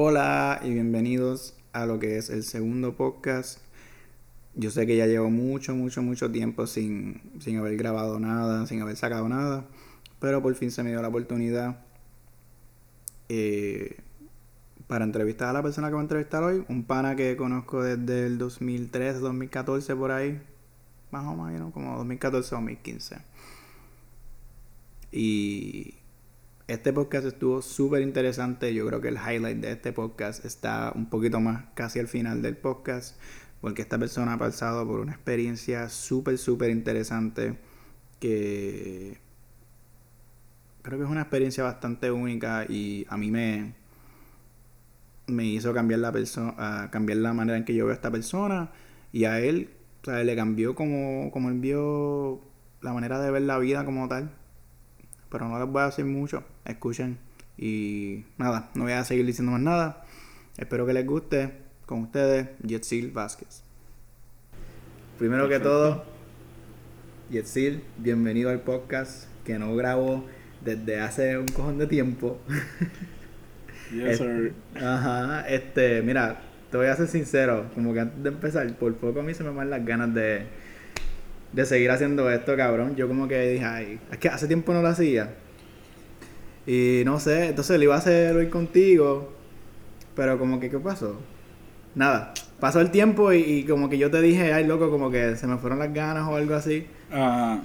Hola y bienvenidos a lo que es el segundo podcast. Yo sé que ya llevo mucho, mucho, mucho tiempo sin, sin haber grabado nada, sin haber sacado nada, pero por fin se me dio la oportunidad eh, para entrevistar a la persona que voy a entrevistar hoy, un pana que conozco desde el 2003, 2014 por ahí, más o menos, como 2014, 2015. Y este podcast estuvo súper interesante. Yo creo que el highlight de este podcast está un poquito más casi al final del podcast. Porque esta persona ha pasado por una experiencia súper, súper interesante. Que creo que es una experiencia bastante única y a mí me, me hizo cambiar la, persona cambiar la manera en que yo veo a esta persona. Y a él, o sea, le cambió como, como él vio la manera de ver la vida como tal. Pero no les voy a decir mucho. Escuchen. Y nada, no voy a seguir diciendo más nada. Espero que les guste. Con ustedes, Yetsil Vázquez. Primero que todo, Yetsil, bienvenido al podcast que no grabo desde hace un cojón de tiempo. Yes, sir. Ajá, este, mira, te voy a ser sincero, como que antes de empezar, por poco a mí se me van las ganas de, de seguir haciendo esto, cabrón. Yo como que dije, ay, es que hace tiempo no lo hacía. Y no sé, entonces lo iba a hacer hoy contigo, pero como que, ¿qué pasó? Nada, pasó el tiempo y, como que yo te dije, ay, loco, como que se me fueron las ganas o algo así. Ajá.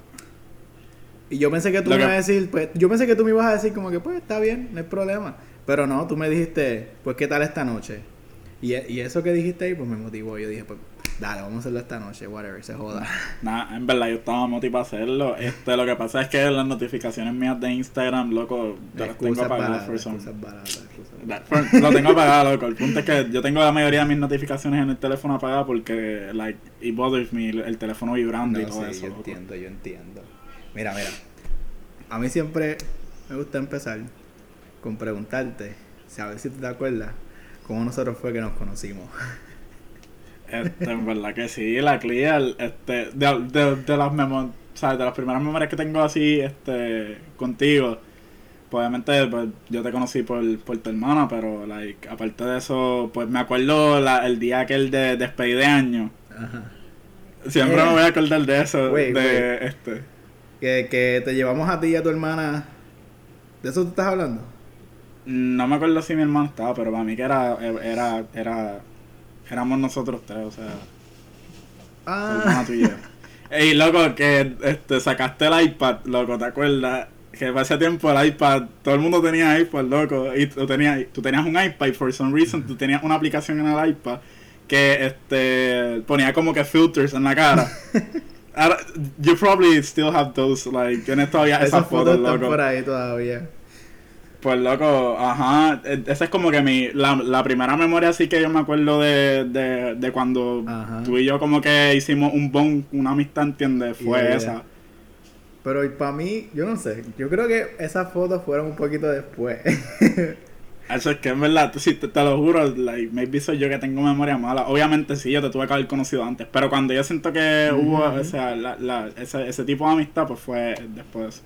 Y yo pensé que tú Lo me que- ibas a decir, pues, yo pensé que tú me ibas a decir como que, pues, está bien, no hay problema. Pero no, tú me dijiste, pues, ¿qué tal esta noche? Y, y eso que dijiste ahí, pues, me motivó. Yo dije, pues, dale, vamos a hacerlo esta noche, whatever, se joda. Nah, en verdad yo estaba motivado a hacerlo. Este, lo que pasa es que las notificaciones mías de Instagram, loco, yo las tengo apagadas for- Lo tengo apagado, loco. El punto es que yo tengo la mayoría de mis notificaciones en el teléfono apagado porque, like, it bothers me el, el teléfono vibrando y No, todo sí, eso. yo loco. entiendo, yo entiendo. Mira, mira. A mí siempre me gusta empezar con preguntarte, a ver si tú te acuerdas, cómo nosotros fue que nos conocimos. Este, en verdad que sí, la clear, este, de, de, de las memo- o sea, de las primeras memorias que tengo así, este, contigo, pues, obviamente, pues, yo te conocí por, por tu hermana, pero, like, aparte de eso, pues, me acuerdo la, el día aquel de despedida de año, Ajá. siempre Eh. me voy a acordar de eso, Wait, de, wait. este, Que, que te llevamos a ti y a tu hermana. ¿De eso tú estás hablando? no me acuerdo si mi hermano estaba, pero para mí que era, era, era, éramos nosotros tres, o sea, Ah. Ey, loco, que este, sacaste el iPad, loco, ¿te acuerdas? Que ese tiempo el iPad, todo el mundo tenía iPad, loco, y tú tenías, tú tenías un iPad y for some reason tú tenías una aplicación en el iPad que este ponía como que filters en la cara. Ahora, you probably still have those, like, tienes todavía esas, esas fotos están loco. por ahí todavía. Pues loco, ajá, e- esa es como que mi, la, la primera memoria así que yo me acuerdo de, de, de cuando Ajá. tú y yo como que hicimos un bond, una amistad, ¿entiendes? Fue Yeah. esa. Pero para mí, yo no sé. Yo creo que esas fotos fueron un poquito después. Eso es que en verdad, sí, te, te lo juro, like, maybe soy yo que tengo memoria mala. Obviamente sí, yo te tuve que haber conocido antes, pero cuando yo siento que hubo, o sea, la, la, ese, ese tipo de amistad, pues fue después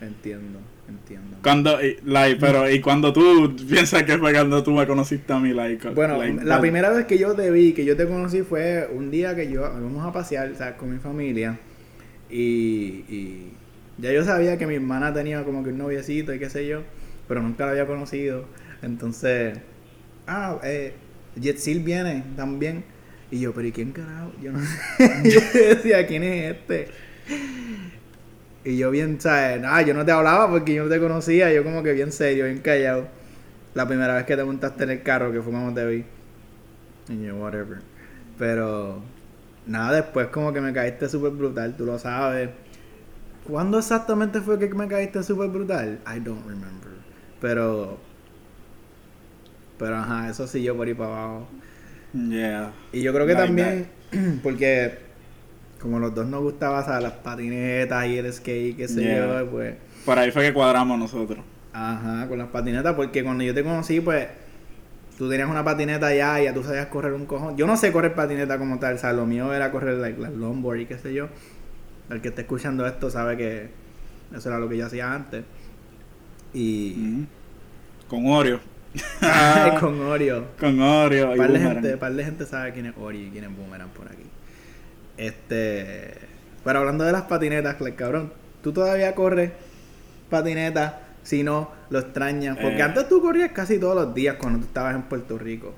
entiendo, entiendo. Cuando, y, like, pero, y cuando tú piensas que fue cuando tú me conociste a mí, like, Bueno, like, la that- primera vez que yo te vi, que yo te conocí fue un día que yo íbamos a pasear, o sea, con mi familia. Y, y ya yo sabía que mi hermana tenía como que un noviecito y qué sé yo, pero nunca la había conocido. Entonces, ah, eh, Jetsil viene también. Y yo, pero ¿y quién carajo? Yo no sé. yo decía, ¿quién es este? Y yo bien, ¿sabes? Ah, yo no te hablaba porque yo no te conocía, yo como que bien serio, bien callado. La primera vez que te montaste en el carro, que cuando te vi. Y yo, whatever. Pero, nada, después como que me caíste súper brutal, tú lo sabes. ¿Cuándo exactamente fue que me caíste súper brutal? I don't remember. Pero, pero ajá, eso sí yo por ahí para abajo. Yeah. Y yo creo que Like también, porque como los dos nos gustaba, ¿sabes? Las patinetas y el skate, qué sé Yeah. yo, pues... Por ahí fue que cuadramos nosotros. Ajá, con las patinetas, porque cuando yo te conocí, pues tú tenías una patineta ya y ya tú sabías correr un cojón. Yo no sé correr patineta como tal, o sea, lo mío era correr like, las longboard y qué sé yo. El que esté escuchando esto sabe que eso era lo que yo hacía antes. Y Ujú. Con Oreo. con Oreo. Con Oreo. Par de, gente, par de gente sabe quién es Oreo y quién es Boomerang por aquí. Este. Pero hablando de las patinetas, cabrón, tú todavía corres patineta si no lo extrañas. Porque Eh. antes tú corrías casi todos los días cuando tú estabas en Puerto Rico.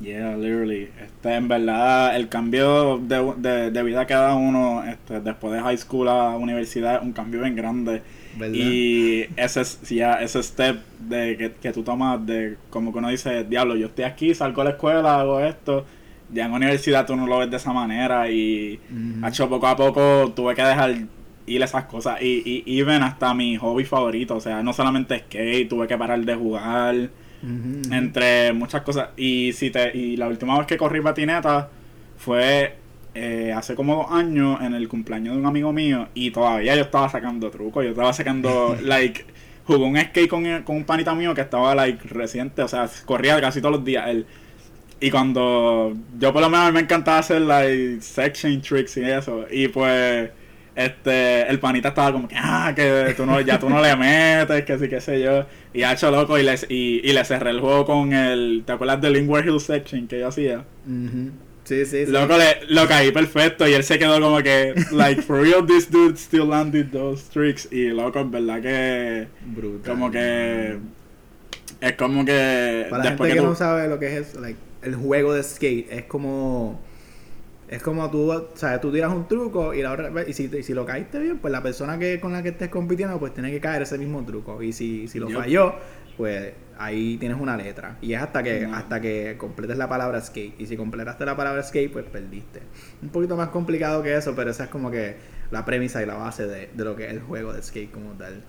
Yeah, literally. Este, en verdad, el cambio de, de, de vida que da uno este, después de high school a universidad es un cambio bien grande. ¿Verdad? Y ese, es- ya, ese step de que, que tú tomas de como que uno dice, diablo, yo estoy aquí, salgo a la escuela, hago esto. Ya en universidad tú no lo ves de esa manera y Ujú. hecho poco a poco tuve que dejar ir esas cosas. Y, y even hasta mi hobby favorito, o sea, no solamente skate, tuve que parar de jugar entre muchas cosas. Y si te y la última vez que corrí patineta fue eh, hace como dos años en el cumpleaños de un amigo mío y todavía yo estaba sacando trucos, yo estaba sacando like jugué un skate con, con un panita mío que estaba like reciente, o sea, corría casi todos los días él. Y cuando yo por lo menos me encantaba hacer like section tricks y eso y pues este el panita estaba como que ah que tú no ya tú no le metes que sí qué sé yo y ha hecho loco y le, y, y le cerré el juego con el ¿te acuerdas del Lingual Hill section que yo hacía? Sí, sí, sí. Loco le, lo caí perfecto y él se quedó como que like for real this dude still landed those tricks y loco en verdad que Brutal. como que es como que Para la gente que, que, tú- no sabe lo que es eso, like, el juego de skate, es como. Es como tú, o sea, tú tiras un truco y la otra y si, y si lo caíste bien, pues la persona que con la que estés compitiendo, pues tiene que caer ese mismo truco. Y si, si lo falló, pues ahí tienes una letra. Y es hasta que, hasta que completes la palabra skate. Y si completaste la palabra skate, pues perdiste. Un poquito más complicado que eso, pero esa es como que la premisa y la base de, de lo que es el juego de skate como tal.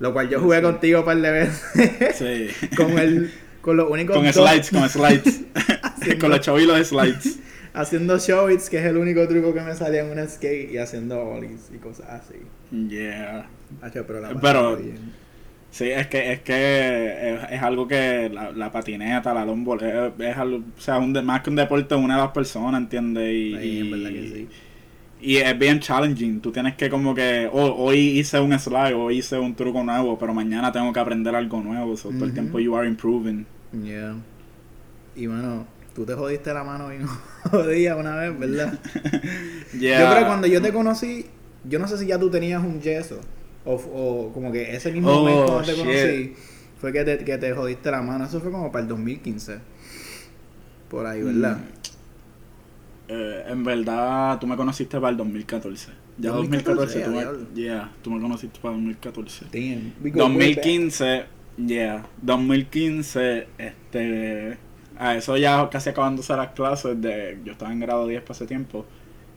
Lo cual yo jugué Sí. contigo un par de veces. sí. con el con los únicos con dos- slides con slides con los chavilos de slides haciendo showits que es el único truco que me salía en un skate y haciendo ollies y cosas así yeah pero, la Pero-. Sí, es que es que es, es algo que la, la patineta, la longboard, es, es algo, o sea, un de- más que un deporte une a las personas, ¿entiendes? Y, Sí, en verdad que sí. y es bien challenging. Tú tienes que como que, oh, hoy hice un slide, hoy hice un truco nuevo, pero mañana tengo que aprender algo nuevo. So, Todo el tiempo you are improving. Yeah. y bueno tú te jodiste la mano bien jodida una vez verdad Yeah. yo creo que cuando yo te conocí yo no sé si ya tú tenías un yeso o, o como que ese mismo Oh, mes cuando te shit. conocí fue que te, que te jodiste la mano eso fue como para el 2015 por ahí verdad Eh, en verdad, tú me conociste para el 2014. Ya 2014, 2014, tú, ya, me, yeah, tú me conociste para el 2014. Damn, we go way back. 2015, yeah, 2015, este, a eso ya casi acabándose las clases de, yo estaba en grado 10 para ese tiempo,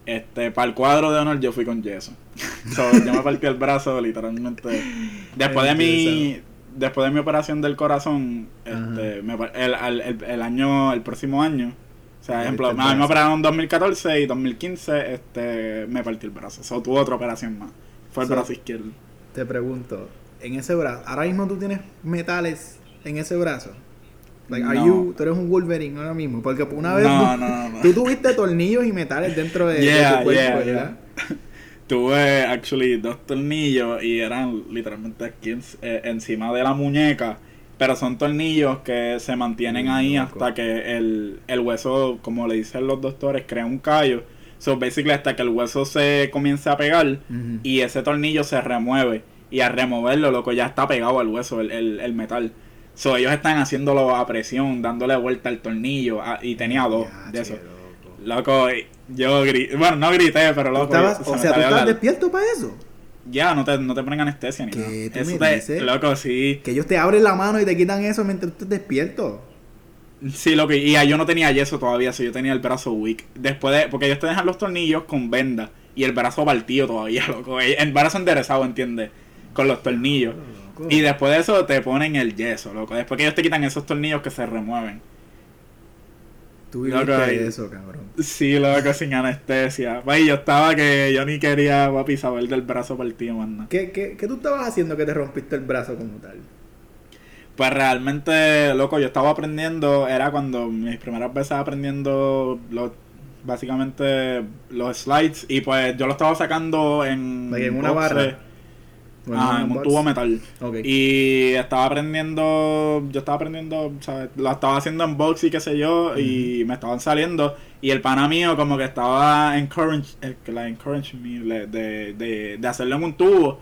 este, para el cuadro de honor yo fui con yeso, so, yo me partí el brazo literalmente, después de mi, después de mi operación del corazón, este, me el, al- el, el año, el próximo año, o sea, ejemplo, me brazo. operaron en 2014 y 2015, este, me partí el brazo, so, tuve otra operación más, fue el So, brazo izquierdo. Te pregunto, en ese brazo, ahora mismo tú tienes metales en ese brazo. Like, are No. you, tú eres un Wolverine ahora mismo, porque una vez No, no, no. tú tuviste tornillos y metales dentro de, de Yeah, tu cuerpo, yeah, ¿verdad? Tuve, actually, dos tornillos y eran literalmente aquí en- eh, encima de la muñeca. Pero son tornillos que se mantienen Mm, ahí loco. hasta que el, el hueso, como le dicen los doctores, crea un callo. So, basically, hasta que el hueso se comience a pegar y ese tornillo se remueve. Y al removerlo, loco, ya está pegado al hueso, el, el, el metal. So, ellos están haciéndolo a presión, dándole vuelta al tornillo. ah, y tenía dos Ya, de che, loco. Loco, yo grité, bueno, no grité, pero ¿Tú loco. estabas- se o sea, ¿tú estabas despierto para eso? Ya, no te, no te ponen anestesia ni ¿Qué nada. Eso te- dices? Loco, sí. Que ellos te abren la mano y te quitan eso mientras tú estés despierto. Sí, loco. Y yo no tenía yeso todavía, so yo tenía el brazo weak. Después de. Porque ellos te dejan los tornillos con venda y el brazo partido todavía, loco. El brazo enderezado, ¿entiendes? Con los tornillos. Y después de eso te ponen el yeso, loco. Después que ellos te quitan esos tornillos que se remueven. Tú Loco, eso, cabrón. Sí, loco, sin anestesia. Pues yo estaba que yo ni quería, papi, saber del brazo partido, man. ¿Qué, qué, ¿Qué tú estabas haciendo que te rompiste el brazo como tal? Pues realmente, loco, yo estaba aprendiendo, era cuando mis primeras veces aprendiendo los, básicamente los slides y pues yo lo estaba sacando en... En una boxe. barra. Ah, en un tubo metal. Y estaba aprendiendo, yo estaba aprendiendo, ¿sabes? Lo estaba haciendo en box y qué sé yo, y me estaban saliendo. Y el pana mío como que estaba encourage, eh, la encourage me de, de, de hacerlo en un tubo.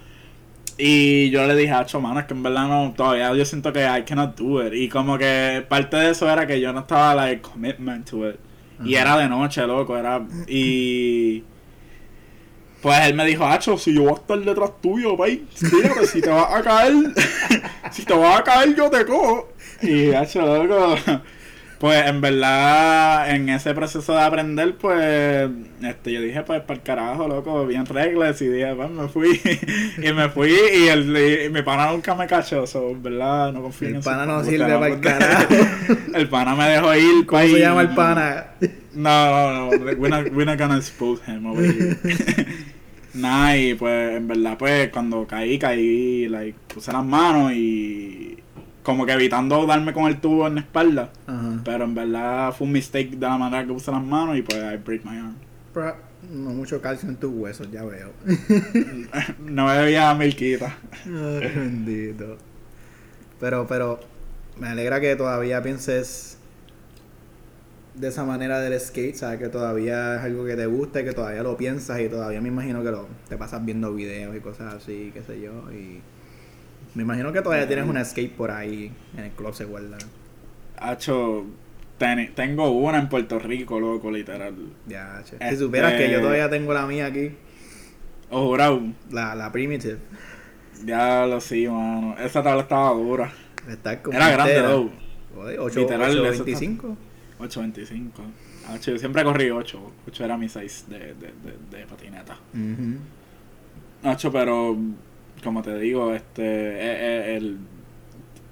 Y yo le dije, hacho, mano, es que en verdad no, todavía yo siento que I cannot do it. Y como que parte de eso era que yo no estaba, like, commitment to it. Y era de noche, loco, era... Y... Pues él me dijo, Hacho, si yo voy a estar detrás tuyo, pay, fíjate, si te vas a caer, si te vas a caer, yo te cojo. Y, Hacho, loco, pues en verdad, en ese proceso de aprender, pues, este, yo dije, pues, para el carajo, loco, bien reglas, y dije, pues, me fui, y me fui, y, el, y mi pana nunca me cachó, so, en verdad, no confío en El pana no sirve para el carajo. El pana me dejó ir, ¿Cómo pay, se llama el pana? No, no, no, we're not, we're not gonna expose him over here. Nah, y pues en verdad, pues cuando caí, caí, like, puse las manos y como que evitando darme con el tubo en la espalda. Pero en verdad fue un mistake de la manera que puse las manos y pues I break my arm. Pero, No mucho calcio en tus huesos, ya veo. no me bebía milquita. Ay, bendito. Pero, pero, me alegra que todavía pienses de esa manera del skate, sabes que todavía es algo que te gusta y que todavía lo piensas y todavía me imagino que lo, te pasas viendo videos y cosas así, qué sé yo, y me imagino que todavía tienes una skate por ahí en el club se guarda. Hacho, ten- tengo una en Puerto Rico, loco, literal. Ya, che. Este- Si supieras que yo todavía tengo la mía aquí, Oh, jurado, la, la Primitive, ya lo sí, mano. Esa tabla estaba dura. está como Era grande, though. Literal, eso 825. 8.25. Hacho, yo siempre corrí 8. 8 era mi size de, de, de, de patineta. Ujú. Nacho, pero como te digo, este eh, eh, el,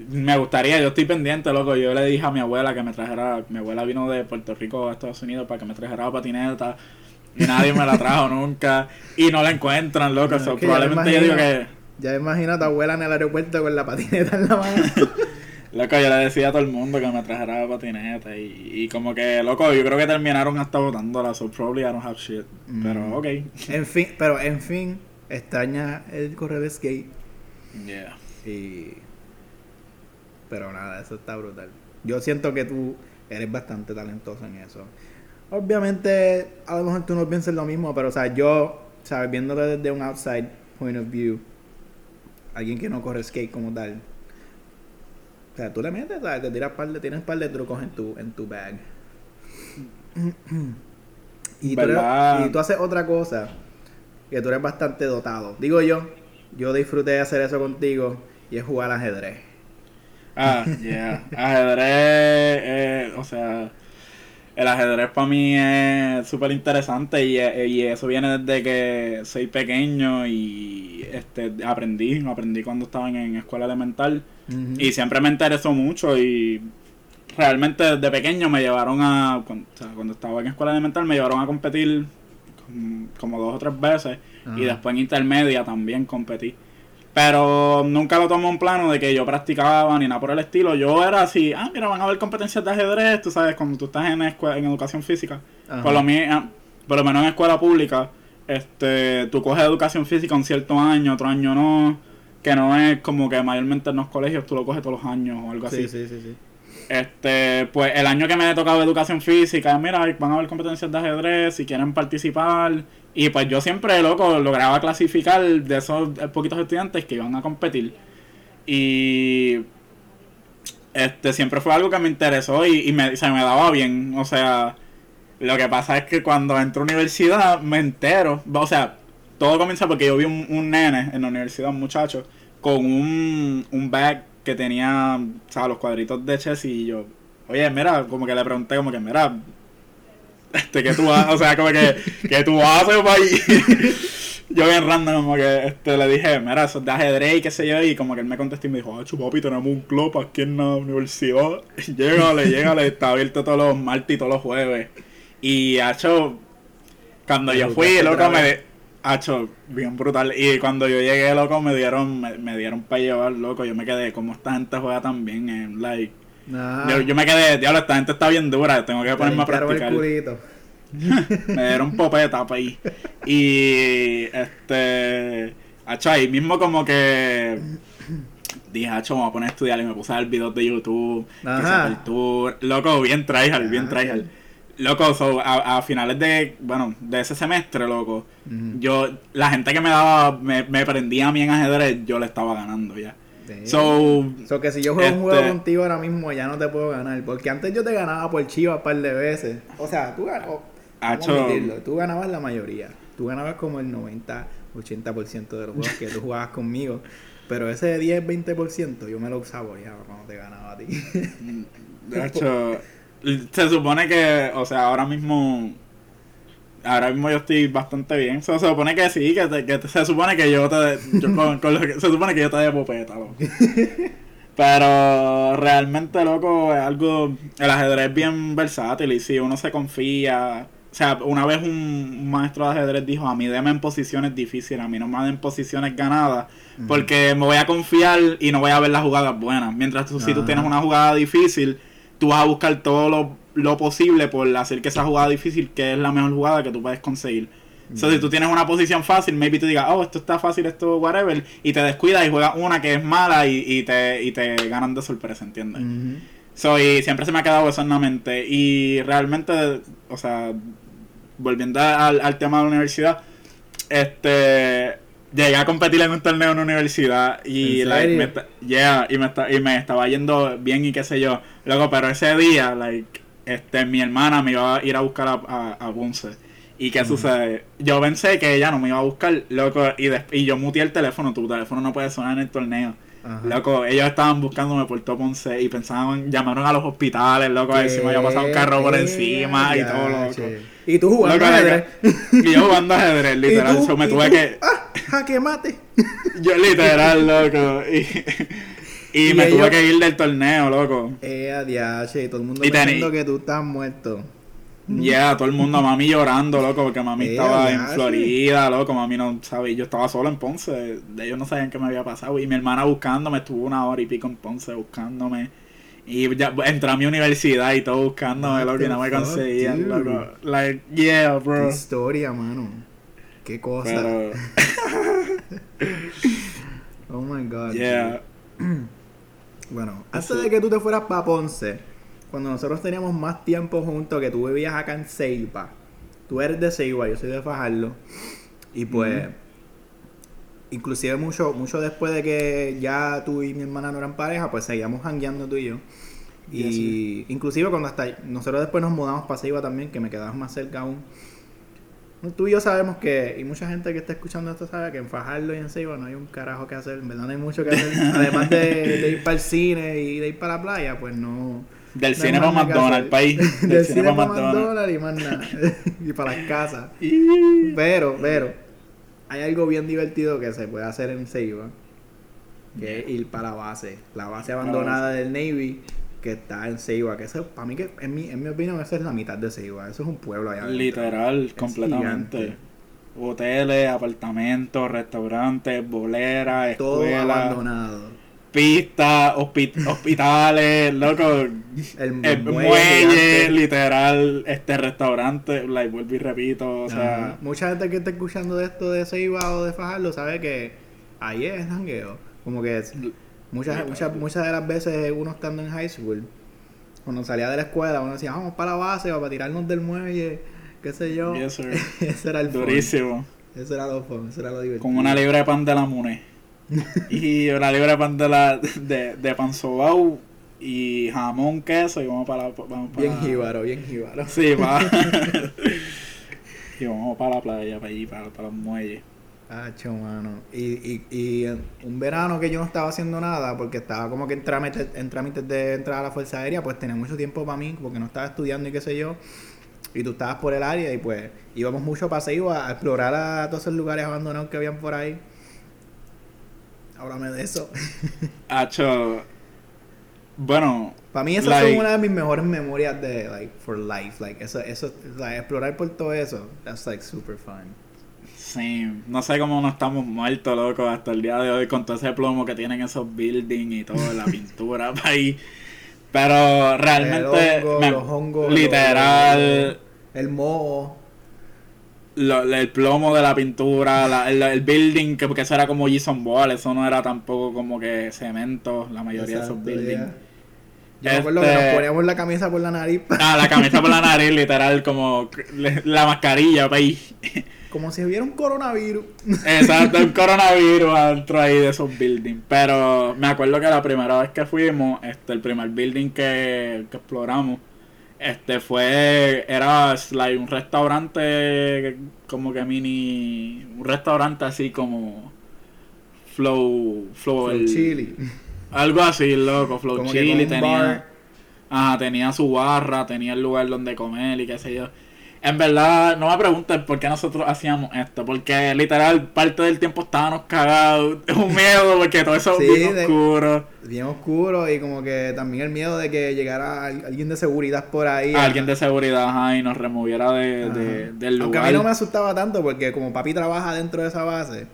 me gustaría, yo estoy pendiente, loco. Yo le dije a mi abuela que me trajera, mi abuela vino de Puerto Rico a Estados Unidos para que me trajera patineta y nadie me la trajo nunca y no la encuentran, loco. No, So, es que ya me probablemente yo digo que, Ya imagino a tu abuela en el aeropuerto con la patineta en la mano. loco, yo le decía a todo el mundo que me trajera patineta y, y como que, loco, yo creo que terminaron hasta botándola, so probably I don't have shit. Mm. Pero, ok. en fin, pero en fin, extraña el correr skate Yeah. y... Pero nada, eso está brutal. Yo siento que tú eres bastante talentoso en eso. Obviamente, a lo mejor tú no piensas lo mismo, pero o sea, yo, sabes, viéndolo desde un outside point of view, alguien que no corre skate como tal, o sea, tú le metes, ¿sabes? Te tiras par de, tienes un par de trucos en tu, en tu bag. y, tú eres- ¿Verdad? y tú haces otra cosa, que tú eres bastante dotado. Digo yo, yo disfruté de hacer eso contigo y es jugar ajedrez. Ah, yeah. Ajedrez, eh, o sea, el ajedrez para mí es súper interesante y, eh, y eso viene desde que soy pequeño y este aprendí, aprendí cuando estaba en, en escuela elemental y siempre me interesó mucho y realmente desde pequeño me llevaron a, cuando, o sea, cuando estaba en escuela elemental me llevaron a competir como, como dos o tres veces y después en intermedia también competí. Pero nunca lo tomé en plano de que yo practicaba ni nada por el estilo. Yo era así, ah, mira, van a haber competencias de ajedrez, tú sabes, cuando tú estás en, escue- en educación física. Ajá. Por lo, mi- ah, por lo menos en escuela pública, este, tú coges educación física un cierto año, otro año no. Que no es como que mayormente en los colegios tú lo coges todos los años o algo así. Sí, sí, sí. Este, pues el año que me ha tocado educación física, mira, van a haber competencias de ajedrez, si quieren participar. Y pues yo siempre, loco, lograba clasificar de esos poquitos estudiantes que iban a competir. Y este siempre fue algo que me interesó y, y me, se me daba bien. O sea, lo que pasa es que cuando entro a universidad me entero. O sea, todo comienza porque yo vi un, un nene en la universidad, un muchacho, con un, un bag que tenía, o sea, los cuadritos de chess y yo, oye, mira, como que le pregunté, como que, mira, este, ¿qué tú haces? O sea, como que, ¿qué tú haces, país? yo bien random, como que, este, le dije, mira, eso es de ajedrez y qué sé yo, y como que él me contestó y me dijo, ah, papi, tenemos un club aquí en la universidad, llégale, llégale, está abierto todos los martes y todos los jueves. Y, hecho, cuando yo fui, loco, me... Hacho, bien brutal. Y cuando yo llegué, loco, me dieron, me, me dieron para llevar, loco. Yo me quedé, como esta gente juega tan bien, eh, like. Yo, yo me quedé, diablo, esta gente está bien dura, tengo que Te ponerme a el practicar. culito. me dieron popeta ahí. Y este Hacho, ahí mismo como que dije, hacho, me voy a poner a estudiar y me puse a ver videos de YouTube, que Ajá. se el tour. Loco, bien tryhard, bien Ah, tryhard. ok. Loco, so, a, a finales de, bueno, de ese semestre, loco, yo, la gente que me daba, me, me prendía a mí en ajedrez, yo le estaba ganando ya. Sí. So, So que si yo juego un Este- juego contigo ahora mismo ya no te puedo ganar. Porque antes yo te ganaba por chivas un par de veces. O sea, tú ganabas. Tú ganabas la mayoría. Tú ganabas como el 90, 80% de los juegos que tú jugabas conmigo. Pero ese 10, 20% yo me lo saboreaba cuando te ganaba a ti. de hecho, se supone que, o sea, ahora mismo, ahora mismo yo estoy bastante bien. So, se supone que sí, que, te- que te- se supone que yo te, yo con, con lo que, se supone que yo te de popeta, loco. Pero realmente, loco, es algo, el ajedrez es bien versátil y si uno se confía, o sea, una vez un, maestro de ajedrez dijo, a mí deme en posiciones difíciles, a mí no me den posiciones ganadas, porque me voy a confiar y no voy a ver las jugadas buenas. Mientras tú, si tú tienes una jugada difícil, tú vas a buscar todo lo, lo posible por hacer que esa jugada difícil, que es la mejor jugada que tú puedes conseguir. O sea, si tú tienes una posición fácil, maybe tú digas, oh, esto está fácil, esto whatever, y te descuidas y juegas una que es mala y, y te, y te ganan de sorpresa, ¿entiendes? Ujú. So, y siempre se me ha quedado eso en la mente. Y realmente, o sea, volviendo al, al tema de la universidad, este llegué a competir en un torneo en la universidad y ¿En like, me, yeah, y me y me estaba yendo bien y qué sé yo. Luego, pero ese día, like, este mi hermana me iba a ir a buscar a, a, a Ponce. ¿Y qué sucede? Yo pensé que ella no me iba a buscar, loco, y, y yo muteé el teléfono. Tu teléfono no puede sonar en el torneo. Ajá. Loco, ellos estaban buscándome por todo Ponce y pensaban, llamaron a los hospitales, loco, a ver si me había pasado un carro por encima y todo, loco. che. Y tú jugando Loco, ajedrez. Y yo jugando ajedrez, literal, ¿Y tú? me ¿Y tuve tú? que... ¡Ah! ¡Jaque mate! Yo literal, loco. Y, y Y me ellos- tuve que ir del torneo, loco. Eh, adiache, y todo el mundo pensando que tú estás muerto. Ya, todo el mundo, mami llorando, loco, porque mami Eh, estaba en. Florida, loco, mami no sabía, yo estaba solo en Ponce, ellos no sabían qué me había pasado, y mi hermana buscándome, estuvo una hora y pico en Ponce buscándome, y ya entré a mi universidad y todo buscándome, What loco, y no me conseguían, dude? loco, like, yeah, Qué bro, historia, mano. Qué cosa. pero, Oh my god. yeah, Bueno, antes de que tú te fueras para Ponce, cuando nosotros teníamos más tiempo juntos, que tú vivías acá en Ceiba. Tú eres de Ceiba, yo soy de Fajardo. Y pues, inclusive mucho, mucho después de que ya tú y mi hermana no eran pareja, pues seguíamos jangueando tú y yo. Y Yes, inclusive cuando hasta nosotros después nos mudamos para Ceiba también, que me quedabas más cerca aún. Tú y yo sabemos que, y mucha gente que está escuchando esto sabe que en Fajardo y en Ceiba no hay un carajo que hacer, en verdad no hay mucho que hacer. Además de, de ir para el cine y de ir para la playa, pues no. del no cine para McDonald's, país, del, Del cine, cine para McDonald's, y más nada. y para las casas. Pero, pero, hay algo bien divertido que se puede hacer en Ceiba, que es ir para la base, la base abandonada del Navy que está en Ceiba, que eso, para mí, que en mi, en mi opinión, eso es la mitad de Ceiba, eso es un pueblo allá. Literal, completamente. Hoteles, apartamentos, restaurantes, boleras, Todo escuelas, abandonado. pistas, hospi- hospitales, loco, El, el muelle literal, este restaurante, like, vuelvo y repito, o sea, Mucha gente que está escuchando de esto de Ceiba o de Fajardo sabe que ahí es jangueo. Como que es- muchas, muchas, muchas de las veces uno estando en high school, cuando salía de la escuela, uno decía, vamos para la base para tirarnos del muelle, qué sé yo. Yes, sir. Ese era el fun. durísimo, Eso era lo fun, eso era lo divertido. con una libra de pan de la Mune, y una libra de pan de la, de, de pan sobao, y jamón, queso, y vamos para, la- vamos para Bien jíbaro, bien jíbaro. Sí, va. y vamos para la playa, para allí, para, para los muelles. Hacho, mano. Y, y, y un verano que yo no estaba haciendo nada, porque estaba como que en trámites, en trámites de entrar a la Fuerza Aérea, pues tenía mucho tiempo para mí, porque no estaba estudiando y qué sé yo. Y tú estabas por el área y pues íbamos mucho paseo a, a explorar a todos esos lugares abandonados que habían por ahí. Háblame de eso. Hacho. Bueno, Para mí esas Like- son una de mis mejores memorias de, like, for life. Like, eso, eso, like, explorar por todo eso, that's like super fun. Sí. No sé cómo no estamos muertos, loco, hasta el día de hoy con todo ese plomo que tienen esos buildings y todo, la pintura ahí. Pero realmente. El hongo, me- los hongos, literal. los- el moho. lo- el plomo de la pintura, la- el, el building, que porque eso era como Jason Wall, eso no era tampoco como que cemento, la mayoría de esos buildings. Yo me acuerdo que Este- nos poníamos la camisa por la nariz. Ah, la camisa por la nariz, literal, como la mascarilla, país. Como si hubiera un coronavirus. Exacto, el coronavirus adentro ahí de esos buildings. Pero me acuerdo que la primera vez que fuimos, este, el primer building que, que exploramos, este fue, era like, un restaurante como que mini, un restaurante así como Flow, Flow, Flow el- Chili. Algo así, loco, Flow Como Chili tenía, bar. ajá, tenía su barra, tenía el lugar donde comer y qué sé yo. En verdad, no me pregunten por qué nosotros hacíamos esto, porque literal parte del tiempo estábamos cagados, un miedo porque todo eso Sí, es bien de- oscuro. Bien oscuro y como que también el miedo de que llegara al- alguien de seguridad por ahí. Alguien de seguridad ajá, y nos removiera de, de- del Aunque lugar. a mí no me asustaba tanto porque como papi trabaja dentro de esa base,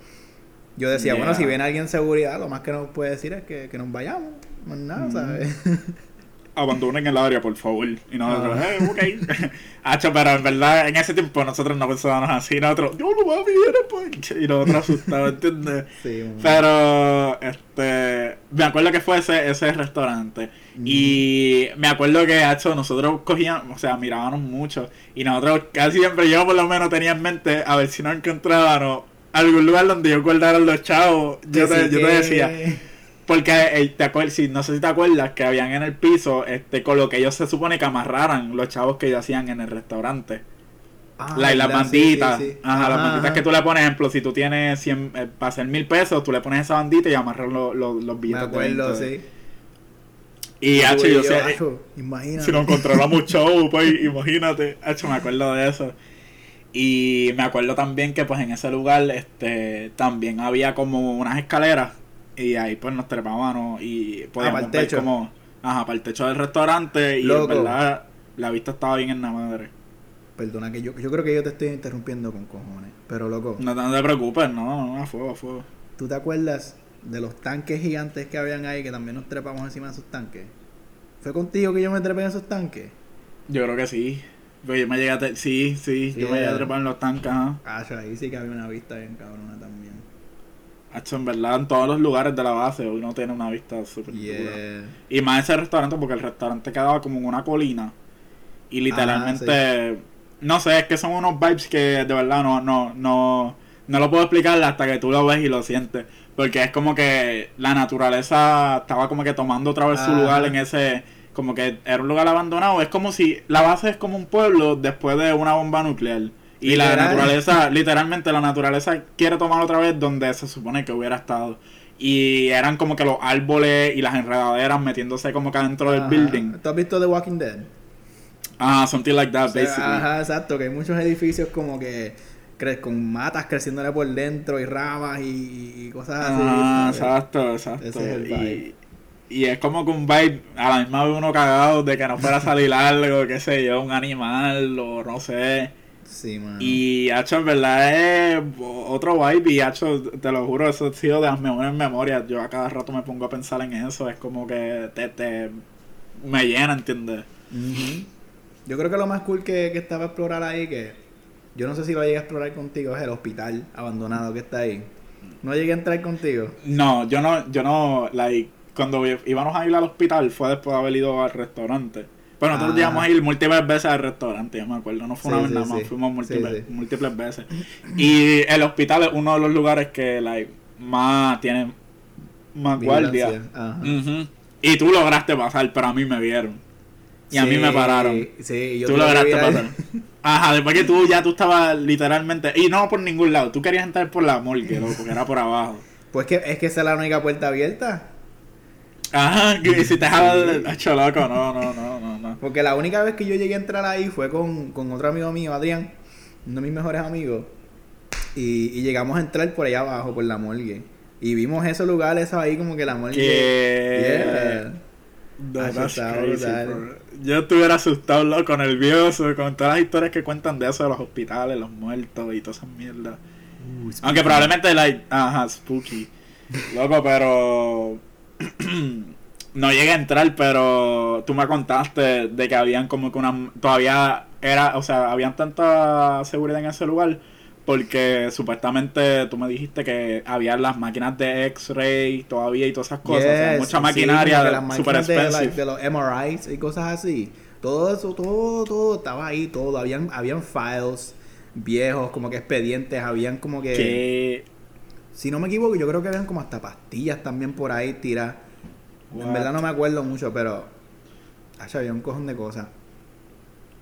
yo decía, Yeah. bueno, si viene alguien de seguridad, lo más que nos puede decir es que, que nos vayamos. Más nada, Mm. ¿sabes? Abandonen el área, por favor. Y nosotros, Ah. eh, ok. Hacho, pero en verdad, en ese tiempo nosotros no pensábamos así. Nosotros, yo no papi, viene pues. Y nosotros asustados, ¿entiendes? sí. Pero, este, me acuerdo que fue ese, ese restaurante. Y me acuerdo que, hecho, nosotros cogíamos, o sea, mirábamos mucho. Y nosotros casi siempre, yo por lo menos tenía en mente, a ver si nos encontrábamos algún lugar donde yo guardara los chavos. Yo, te, yo te decía, porque eh, te acuer- si, no sé si te acuerdas que habían en el piso, este, con lo que ellos se supone que amarraran los chavos que ellos hacían en el restaurante. Ah, La, y las banditas. sí, sí. Ajá, las banditas ajá. que tú le pones, ejemplo, si tú tienes 100, eh, para hacer mil pesos, tú le pones esa bandita y amarras los, los, Me billetes. de acuerdo, 20. sí. Y, H, yo sé, acho, imagínate. si nos encontráramos show, pues, imagínate. H, me acuerdo de eso. Y me acuerdo también que, pues, en ese lugar, este, también había como unas escaleras. Y ahí, pues, nos trepábamos y podíamos ver techo. como, ajá, para el techo del restaurante. Y, Loco. en verdad, la vista estaba bien en la madre. Perdona que yo, yo creo que yo te estoy interrumpiendo con cojones. Pero loco, No, no te preocupes, no, no, a fuego, a fuego. ¿tú te acuerdas de los tanques gigantes que habían ahí que también nos trepamos encima de esos tanques? ¿Fue contigo que yo me trepé en esos tanques? Yo creo que sí. Yo me llegué a... Sí, sí, yo me llegué a Yeah. trepar en los tanques, ajá. Ah, ahí sí que había una vista bien cabrona también. Hacho, en verdad, en todos los lugares de la base uno tiene una vista súper dura. Yeah. Y más ese restaurante, porque el restaurante quedaba como en una colina. Y literalmente, no sé, es que son unos vibes que de verdad no, no, no, no lo puedo explicar hasta que tú lo ves y lo sientes. Porque es como que la naturaleza estaba como que tomando otra vez su lugar en ese, como que era un lugar abandonado. Es como si la base es como un pueblo después de una bomba nuclear. Y la naturaleza, literalmente la naturaleza quiere tomar otra vez donde se supone que hubiera estado. Y eran como que los árboles y las enredaderas metiéndose como que adentro del building. ¿Tú has visto The Walking Dead? Ah, something like that, O sea, basically. Ajá, exacto, que hay muchos edificios como que con matas creciéndole por dentro y ramas y, y cosas así. Ah, exacto, exacto. Ese es el y. y es como que un vibe, a la misma vez uno cagado de que no fuera a salir algo, qué sé yo, un animal o no sé. Sí, man. Y, hacho, en verdad es otro vibe y, hacho, te lo juro, eso ha sido de las mejores memorias. Yo a cada rato me pongo a pensar en eso, es como que te, te me llena, ¿entiendes? Ujú. Yo creo que lo más cool que, que estaba a explorar ahí, que yo no sé si lo llegué a explorar contigo, es el hospital abandonado que está ahí. No llegué a entrar contigo. No, yo no, yo no, like, cuando íbamos a ir al hospital fue después de haber ido al restaurante. Pero nosotros Ah. llegamos a ir múltiples veces al restaurante, yo me acuerdo, no fue una Sí, vez sí, nada más, sí. fuimos múltiples, Sí, sí. múltiples veces. Y el hospital es uno de los lugares que, like, más tiene más guardia. Y tú lograste pasar, pero a mí me vieron. Y a mí me pararon. Sí, yo tú lograste pasar. Ajá, después que tú ya tú estabas literalmente, y no por ningún lado, tú querías entrar por la morgue, loco, porque era por abajo. Pues que es que esa es la única puerta abierta. Ajá, que si te hecho loco, no, no, no, no, no. Porque la única vez que yo llegué a entrar ahí fue con, con otro amigo mío, Adrián, uno de mis mejores amigos. Y, y llegamos a entrar por allá abajo, por la morgue. Y vimos esos lugares esos ahí como que la morgue. Que... Yeah. Ah, that's crazy. Yo estuviera asustado, loco, nervioso, con todas las historias que cuentan de eso, de los hospitales, los muertos y todas esas mierdas. Aunque probablemente, like, ajá, spooky. Loco, pero. no llegué a entrar, pero tú me contaste de que habían como que una. Todavía era, o sea, habían tanta seguridad en ese lugar porque supuestamente tú me dijiste que había las máquinas de X-ray todavía y todas esas cosas, o sea, Yes, mucha sí, maquinaria que las super de, like, de los MRIs y cosas así. Todo eso, todo, todo estaba ahí, todo. Habían, habían files viejos, como que expedientes, habían como que... que Si no me equivoco, yo creo que habían como hasta pastillas también por ahí tiradas. En verdad no me acuerdo mucho, pero... Acho, había un cojón de cosas.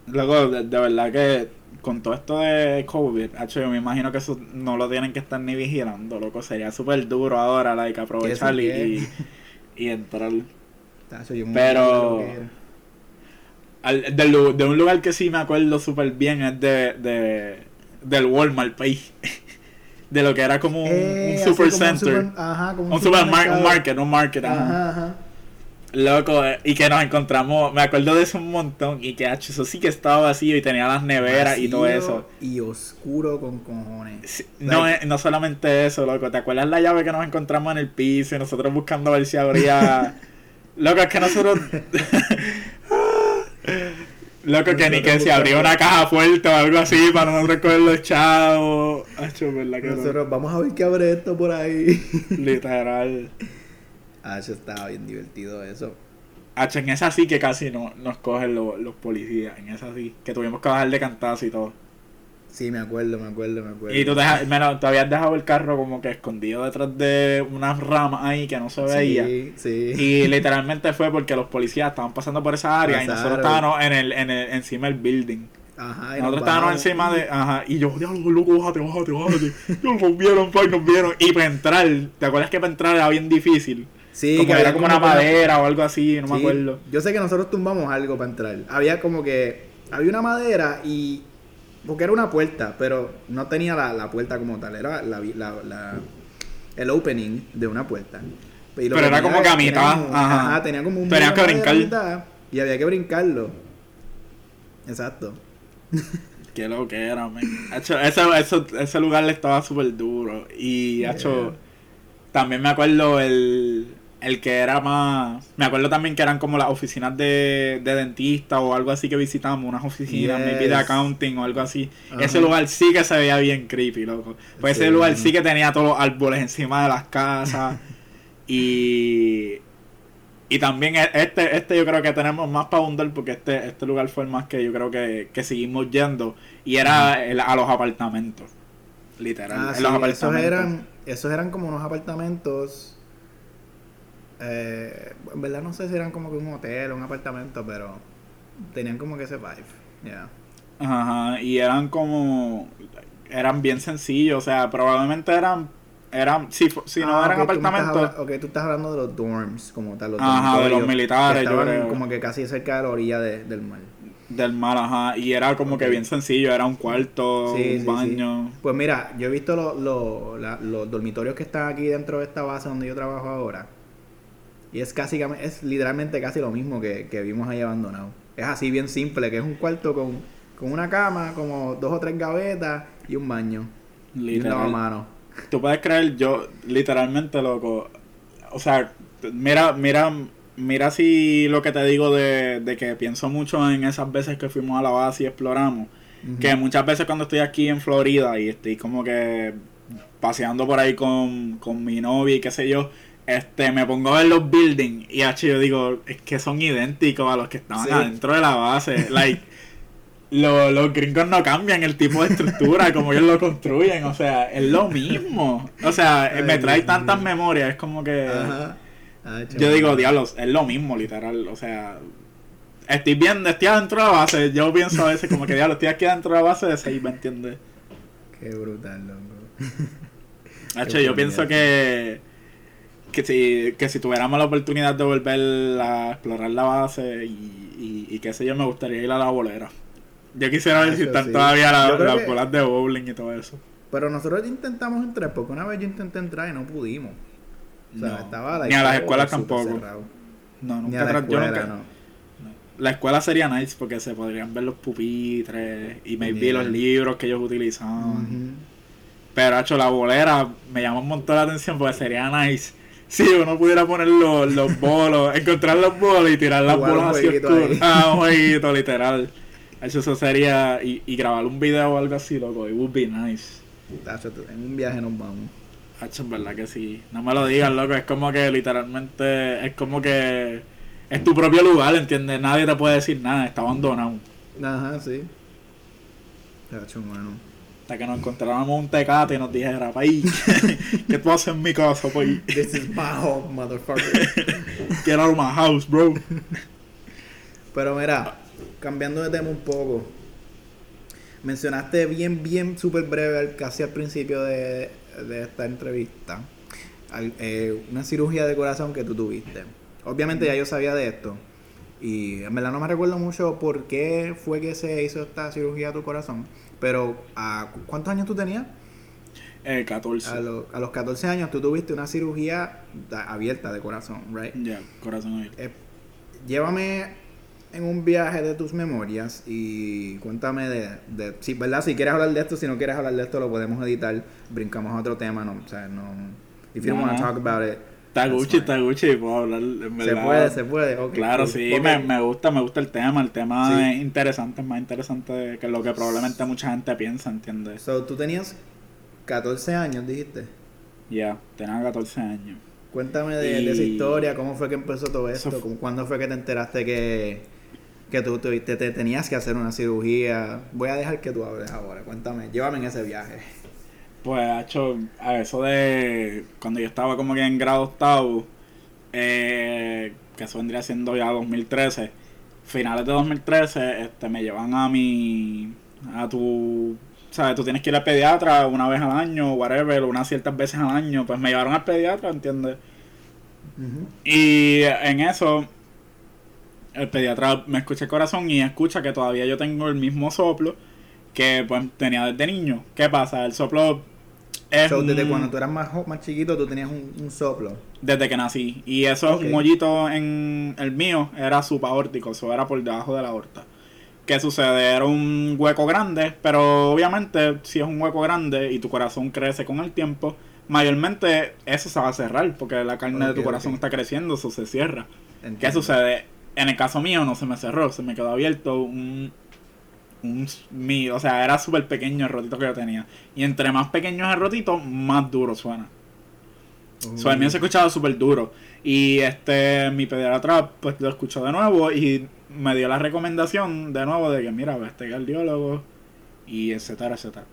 Luego, de, de verdad que con todo esto de COVID, hacho, yo me imagino que eso no lo tienen que estar ni vigilando, loco. Sería súper duro ahora, like, aprovechar y, ¿Eso y, y entrar. Yo Pero-. Al- de un lugar que sí me acuerdo súper bien es de, de del Walmart país. De lo que era como un, Eh, un super como un center. super- ajá, como un super un market, un market, ajá. Ajá, ajá. Loco, eh, y que nos encontramos, me acuerdo de eso un montón, y que hacho, eso sí que estaba vacío y tenía las neveras y todo eso. Y oscuro con cojones. Sí, No, Like- es- no solamente eso, loco. ¿Te acuerdas la llave que nos encontramos en el piso y nosotros buscando a ver si abría? loco, es que nosotros. loco, que ni que abría buscando- una caja fuerte o algo así para nosotros coger los chavos. Hacho, ¿verdad que no? Nosotros vamos a ver qué abre esto por ahí. Literal. Eso estaba bien divertido eso. Hacho, en esa sí que casi no, nos cogen los, los policías. En esa sí. Que tuvimos que bajar de cantazo y todo. Sí, me acuerdo, me acuerdo, me acuerdo. Y tú te habías dejado el carro como que escondido detrás de unas ramas ahí que no se veía. Sí, sí. Y literalmente fue porque los policías estaban pasando por esa área y nosotros estábamos en el, en el, encima del building. Ajá, y Nosotros nos estábamos encima de. Ajá. Y yo, diablo, loco, bájate, bájate, bájate. Nos vieron, pa, nos vieron. Y para entrar, ¿te acuerdas que para entrar era bien difícil? Sí, como que era como una madera o algo así, no me acuerdo. Yo sé que nosotros tumbamos algo para entrar. Había como que. Había una madera y. Porque era una puerta, pero no tenía la, la puerta como tal. Era la, la- la- el opening de una puerta. Y Pero era tenía como que a tenía mitad, como- ajá. tenía como un Tenías que brincar. mitad, y había que brincarlo. Exacto. Qué lo que era, man. Hacho, ese, eso- ese lugar le estaba súper duro. Y, hacho, también me acuerdo el, el que era más... Me acuerdo también que eran como las oficinas de, de dentista o algo así que visitamos, unas oficinas, Yes. maybe de accounting o algo así. Ajá. Ese lugar sí que se veía bien creepy, loco. Pues ese lugar sí que tenía todos los árboles encima de las casas. y... Y también e- este, este yo creo que tenemos más para abundar porque este, este lugar fue el más que yo creo que, que seguimos yendo. Y era el- a los apartamentos. Literal. Ah, en sí, los esos eran, esos eran como unos apartamentos. Eh, en verdad no sé si eran como que un hotel o un apartamento, pero tenían como que ese vibe. Yeah. Ajá, y eran como. Eran bien sencillos, o sea, probablemente eran. eran si, si no Ah, eran tú apartamentos. habla- Ok, tú estás hablando de los dorms como tal. Los Ajá, de los militares, yo creo. como que casi cerca de la orilla de- del mar. Del mar, ajá. Y era como que bien sencillo, era un cuarto, Sí, un sí. baño. Pues mira, yo he visto lo- lo- la- los dormitorios que están aquí dentro de esta base donde yo trabajo ahora. Y es casi, es literalmente casi lo mismo que, que vimos ahí abandonado. Es así bien simple, que es un cuarto con, con una cama, como dos o tres gavetas y un baño. Y Literal. lavamanos. Tú puedes creer, yo literalmente, loco. O sea, mira, mira, mira si lo que te digo de, de que pienso mucho en esas veces que fuimos a la base y exploramos. Que muchas veces cuando estoy aquí en Florida y estoy como que paseando por ahí con, con mi novia y qué sé yo, este me pongo a ver los buildings y h yo digo, es que son idénticos a los que estaban Sí. adentro de la base. Like, lo- los gringos no cambian el tipo de estructura como ellos lo construyen, o sea, es lo mismo. O sea, Ay, me trae tantas memorias, es como que... Ajá. Ah, Yo digo, diablos, es lo mismo, literal. O sea, estoy viendo, estoy adentro de la base. Yo pienso a veces como que, diablo, estoy aquí adentro de la base de 6, ¿me entiendes? Qué brutal, loco. Qué yo pienso que, que, si, que si tuviéramos la oportunidad de volver a explorar la base y, y, y qué sé yo, me gustaría ir a la bolera. Yo quisiera ver si están sí. todavía la- las que- bolas de bowling y todo eso. Pero nosotros intentamos entrar, porque una vez yo intenté entrar y no pudimos. O sea, No. estaba Ni a las escuelas tampoco. No, Ni nunca a la tra- yo escuela, nunca- no. La escuela sería nice porque se podrían ver los pupitres y maybe Yeah. los libros que ellos utilizaban. Ujú. Pero, hecho, la bolera me llama un montón la atención porque sería nice. Si uno pudiera poner los, los bolos, encontrar los bolos y tirar las Jugar bolas ahí. Ah, un jueguito, literal. Eso sería. Y, y grabar un video o algo así, loco. It would be nice. En un viaje nos vamos. Hacho, en verdad que sí. No me lo digas, loco. Es como que literalmente. Es como que. Es tu propio lugar, ¿entiendes? Nadie te puede decir nada. Está abandonado. Ajá, sí. Tacho, bueno. Hasta que nos encontráramos un tecate y nos dijera, país, ¿qué tú haces en mi casa, país? This is my home, motherfucker. Get out of my house, bro. Pero mira, cambiando de tema un poco. Mencionaste bien, bien, súper breve, casi al principio de, de esta entrevista, al- eh, una cirugía de corazón que tú tuviste. Obviamente ya yo sabía de esto. Y en verdad no me recuerdo mucho por qué fue que se hizo esta cirugía a tu corazón. Pero, ¿a cu- ¿cuántos años tú tenías? Eh, 14. A, lo- a los 14 años tú tuviste una cirugía abierta de corazón, ¿right? Ya, corazón abierto. Eh, llévame en un viaje de tus memorias y cuéntame de, de si, ¿verdad? Si quieres hablar de esto, si no quieres hablar de esto, lo podemos editar, brincamos a otro tema, no, o sea, no, if you don't No, want to no. talk about it, Está Gucci, puedo hablar, en se verdad. puede, se puede, ok, Claro, cool. sí, me, me gusta, me gusta el tema. El tema Sí. es interesante, es más interesante que lo que probablemente mucha gente piensa, ¿entiendes? So, tú tenías 14 años, dijiste. Ya, tenía 14 años. Cuéntame de, de esa historia, cómo fue que empezó todo esto, fu- ¿Cómo- cuándo fue que te enteraste que, que tú te, te- te tenías que hacer una cirugía. Voy a dejar que tú hables ahora, cuéntame, llévame en ese viaje. Pues, hecho, a eso de cuando yo estaba como que en grado octavo, eh, que eso vendría siendo ya 2013, finales de 2013, este, me llevan a mi, a tu, sabes, tú tienes que ir al pediatra una vez al año, whatever, unas ciertas veces al año, pues me llevaron al pediatra, ¿entiendes? Y en eso, el pediatra me escucha el corazón y escucha que todavía yo tengo el mismo soplo que pues tenía desde niño. ¿Qué pasa? El soplo So, desde cuando tú eras más, más chiquito, tú tenías un, un soplo. desde que nací. Y eso Ok. es un hoyito en el mío, era subaórtico, eso era por debajo de la aorta. ¿Qué sucede? Era un hueco grande, pero obviamente si es un hueco grande y tu corazón crece con el tiempo, mayormente eso se va a cerrar, porque la carne de tu corazón está creciendo, eso se cierra. ¿Qué sucede? En el caso mío no se me cerró, se me quedó abierto un... un mi, o sea, era súper pequeño el rotito que yo tenía. Y entre más pequeño es el rotito, más duro suena. So, el mío se escuchaba súper duro. Y este, mi pediatra, pues lo escuchó de nuevo y me dio la recomendación de nuevo de que, mira, este cardiólogo y etcétera, etcétera.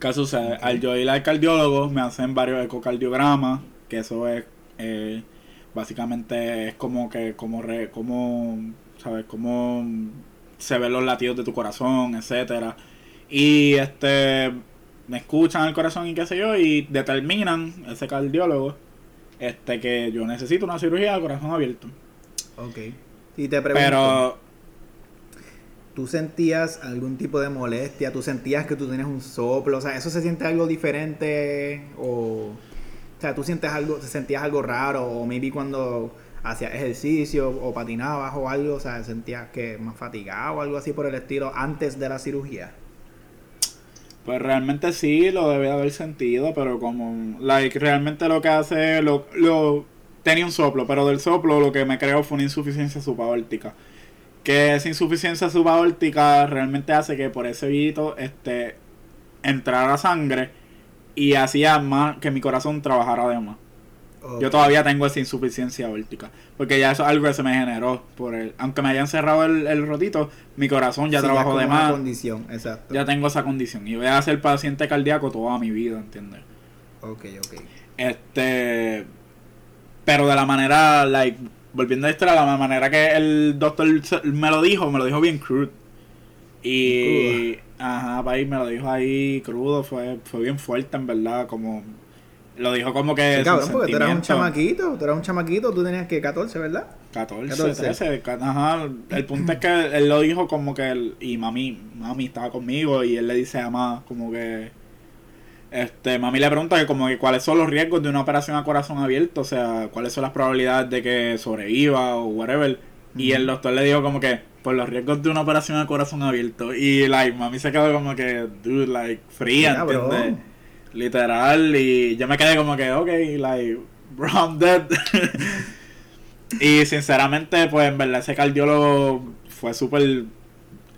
¿Qué sucede? Al yo ir al cardiólogo, me hacen varios ecocardiogramas, que eso es, eh, básicamente, es como que, como, re, como, ¿sabes? Como se ven los latidos de tu corazón, etcétera. Y este me escuchan el corazón y qué sé yo y determinan ese cardiólogo este que yo necesito una cirugía de corazón abierto. Ok. Y te pregunto, Pero ¿tú sentías algún tipo de molestia? ¿Tú sentías que tú tenías un soplo? O sea, ¿eso se siente algo diferente? O, o sea, ¿tú sientes algo, te sentías algo raro? O maybe cuando hacías ejercicio o patinabas o algo, o sea, sentías que más fatigado o algo así por el estilo antes de la cirugía. pues realmente sí lo debe haber sentido, pero como like realmente lo que hace lo, lo tenía un soplo, pero del soplo lo que me creó fue una insuficiencia subaórtica. Que esa insuficiencia subaórtica realmente hace que por ese vito este entrara sangre y hacía más que mi corazón trabajara de más. Yo todavía tengo esa insuficiencia aórtica. Porque ya eso es algo que se me generó. por el Aunque me hayan cerrado el, el rotito, mi corazón ya Sí, trabajó de más. condición, exacto. Ya tengo esa condición. Y voy a ser paciente cardíaco toda mi vida, ¿entiendes? Ok, ok. Este. Pero de la manera, like, volviendo a esto, de la manera que el doctor me lo dijo, me lo dijo bien crude. Y. Ajá, país, me lo dijo ahí crudo, fue, fue bien fuerte, en verdad, como. Lo dijo como que. Sí, cabrón, porque tú eras un chamaquito, tú eras un chamaquito, tú tenías que 14, ¿verdad? 14, 14. 13, ca- ajá. El punto es que él lo dijo como que él, y mami, mami estaba conmigo y él le dice a mamá como que este, mami le pregunta que como que cuáles son los riesgos de una operación a corazón abierto, o sea, cuáles son las probabilidades de que sobreviva o whatever. Y el doctor le dijo como que por los riesgos de una operación a corazón abierto y like mami se quedó como que dude like fría, Sí, cabrón. Literal y yo me quedé como que ok, like bro I'm dead. Y sinceramente, pues en verdad ese cardiólogo fue súper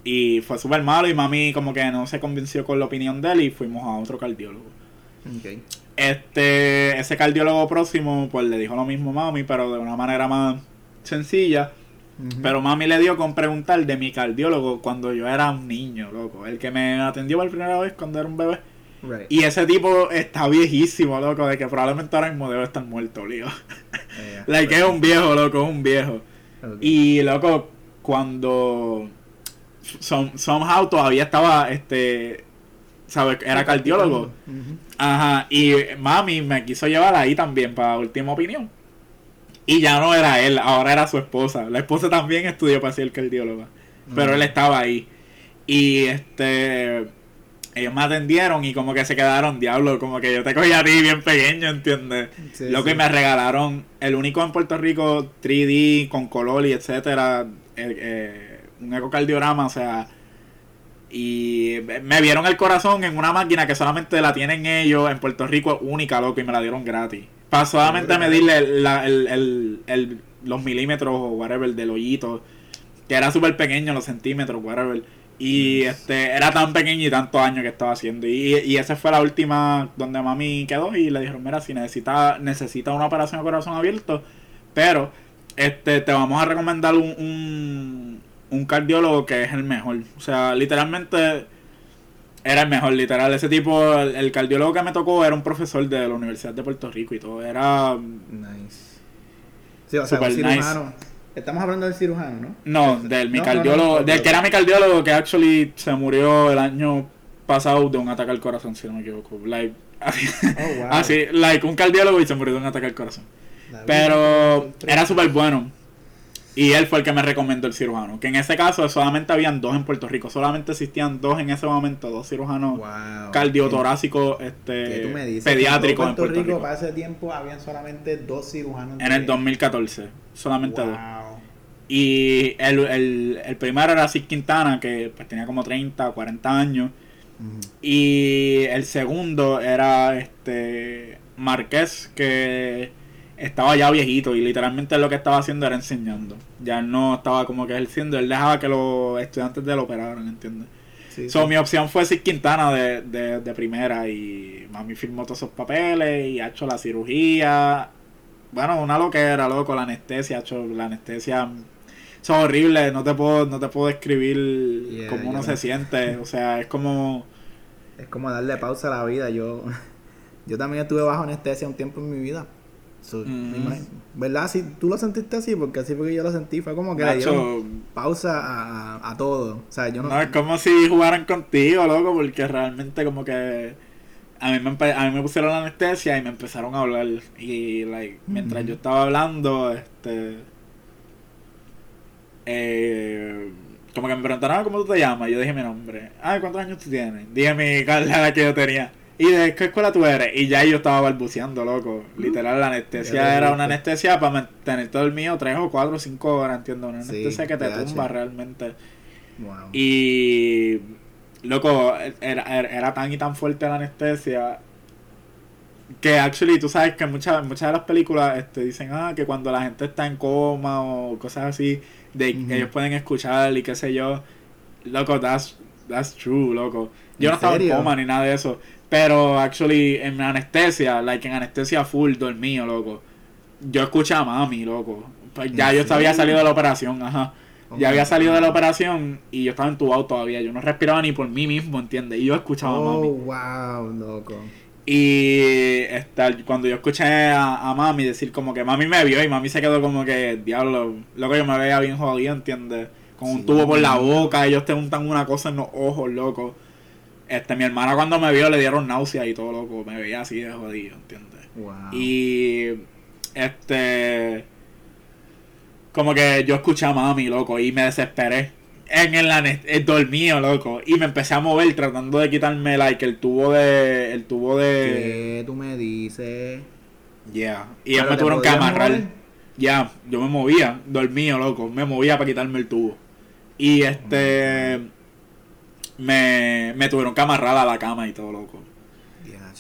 Y fue súper malo y mami como que no se convenció con la opinión de él y fuimos a otro cardiólogo. Este, ese cardiólogo próximo pues le dijo lo mismo a mami, pero de una manera más sencilla. Pero mami le dio con preguntar de mi cardiólogo cuando yo era un niño, loco. El que me atendió por primera vez cuando era un bebé. Right. Y ese tipo está viejísimo, loco, de que probablemente ahora mismo debe estar muerto, lío. Like, es un viejo, loco, es un viejo. Y, loco, cuando some- somehow todavía estaba, este, ¿sabes? Era cardiólogo. Ujú. Ajá, y mami me quiso llevar ahí también para última opinión. Y ya no era él, ahora era su esposa. La esposa también estudió para ser cardióloga. Pero Mm. él estaba ahí. Y este. Ellos me atendieron y como que se quedaron, diablo, como que yo te cogí a ti bien pequeño, ¿entiendes? Sí, Lo que sí. me regalaron, el único en Puerto Rico 3D con color y etcétera, eh, eh, un ecocardiograma, o sea, y me vieron el corazón en una máquina que solamente la tienen ellos en Puerto Rico, única, loco, y me la dieron gratis. Para solamente medirle la- el, el- el- los milímetros o whatever del hoyito, que era súper pequeño, los centímetros, whatever. Y este era tan pequeño y tantos años que estaba haciendo. Y, y esa fue la última donde mami quedó y le dijeron, mira, si necesita, necesita una operación de corazón abierto, pero este te vamos a recomendar un, un, un cardiólogo que es el mejor. O sea, literalmente era el mejor, literal. Ese tipo, el, el cardiólogo que me tocó era un profesor de la Universidad de Puerto Rico y todo. Era... Nice. Sí, o sea, un Super nice. Estamos hablando del cirujano, ¿no? No, del mi No, cardiólogo, no, del que era mi cardiólogo que actually se murió el año pasado de un ataque al corazón, si no me equivoco. Like, así, Oh, wow. así, like un cardiólogo y se murió de un ataque al corazón. La Pero era súper bueno. Y él fue el que me recomendó el cirujano. Que en ese caso solamente habían dos en Puerto Rico. Solamente existían dos en ese momento, dos cirujanos Wow. cardiotorácicos ¿Qué este, tú me dices? pediátricos en en Puerto Rico. para ese tiempo habían solamente dos cirujanos. En el de- 2014. Solamente dos. Y el, el, el primero era Sid Quintana, que pues tenía como 30 o 40 años. Y el segundo era este Marqués, que estaba ya viejito y literalmente lo que estaba haciendo era enseñando. Ya no estaba como que ejerciendo, él dejaba que los estudiantes de él operaran, ¿entiendes? Sí, So, sí. mi opción fue Sid Quintana de, de, de primera y mami firmó todos esos papeles y ha hecho la cirugía. Bueno, una loquera, loco, la anestesia, ha hecho la anestesia. Es horrible, no te puedo, no te puedo describir Yeah, cómo uno se siente. O sea, es como... Es como darle pausa a la vida. Yo, yo también estuve bajo anestesia un tiempo en mi vida. So, Mm. me ¿Verdad? Si tú lo sentiste así, porque así fue que yo lo sentí. Fue como que le dieron pausa a, a- todo. O sea, yo no. No, es como si jugaran contigo, loco, porque realmente como que a mí me, a mí me pusieron la anestesia y me empezaron a hablar y like, mientras yo estaba hablando, este eh, como que me preguntaron "Ah, cómo tú te llamas, yo dije mi nombre, ay ¿cuántos años tú tienes? Dije mi edad que yo tenía ¿Y de qué escuela tú eres? Y ya yo estaba balbuceando, loco. Literal, la anestesia era una anestesia para mantenerte dormido tres o cuatro o cinco horas, entiendo. Una Sí, anestesia que te tumba realmente. Wow. Y loco, era, era, era tan y tan fuerte la anestesia que actually tú sabes que muchas muchas de las películas este, dicen ah que cuando la gente está en coma o cosas así de que ellos pueden escuchar y qué sé yo. Loco that's that's true loco. Yo ¿En no estaba en coma ni nada de eso pero actually en anestesia like en anestesia full dormido loco. Yo escuché a mami loco. Pues ya ¿En yo había salido de la operación ajá. Oh ya había salido de la operación y yo estaba entubado todavía. Yo no respiraba ni por mí mismo, ¿entiendes? Y yo escuchaba a Oh, mami. wow, loco. Y este, cuando yo escuché a, a mami decir como que mami me vio y mami se quedó como que, diablo, loco, yo me veía bien jodido, ¿entiendes? Con un Sí. tubo por la boca, ellos te untan una cosa en los ojos, loco. Este, mi hermana cuando me vio le dieron náuseas y todo, loco. Me veía así de jodido, ¿entiendes? Wow. Y este como que yo escuché a mami, loco, y me desesperé. En el ane- eh, dormido, loco, y me empecé a mover tratando de quitarme like el tubo de el tubo de ¿Qué tú me dices? yeah, y ellos ¿Pero me tuvieron que amarrar. Ya, yo me movía, dormido, loco, me movía para quitarme el tubo. Y este me, me tuvieron que amarrar a la cama y todo, loco.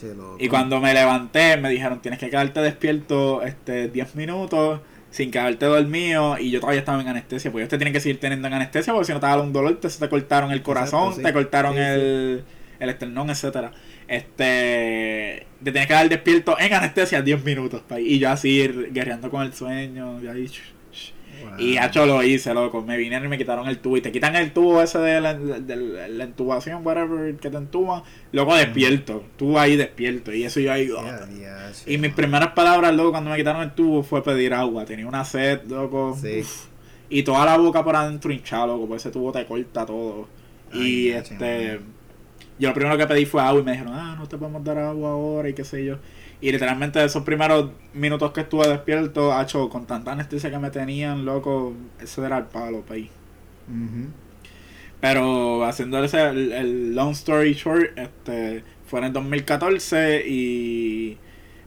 Loco. Y cuando me levanté, me dijeron, tienes que quedarte despierto este 10 minutos sin quedarte dormido y yo todavía estaba en anestesia, pues ellos te tienen que seguir teniendo en anestesia porque si no te da un dolor, te, te cortaron el corazón, te cortaron el, el esternón, etcétera. Este te tienes que dar despierto en anestesia 10 minutos y yo así guerreando con el sueño y ahí y hecho lo hice, loco. Me vinieron y me quitaron el tubo. Y te quitan el tubo ese de la, de la intubación, whatever, que te entuban. Luego despierto. Tú ahí despierto. Y eso yo ahí. y mis primeras palabras, loco, cuando me quitaron el tubo fue pedir agua. Tenía una sed, loco. Y toda la boca por adentro hinchada, loco. Porque ese tubo te corta todo. y este. Yo lo primero que pedí fue agua y me dijeron, ah, no te podemos dar agua ahora y qué sé yo. Y literalmente esos primeros minutos que estuve despierto, hecho con tanta anestesia que me tenían, loco, eso era el palo, país. Pero haciendo ese, el, long story short, este, fue en el 2014 y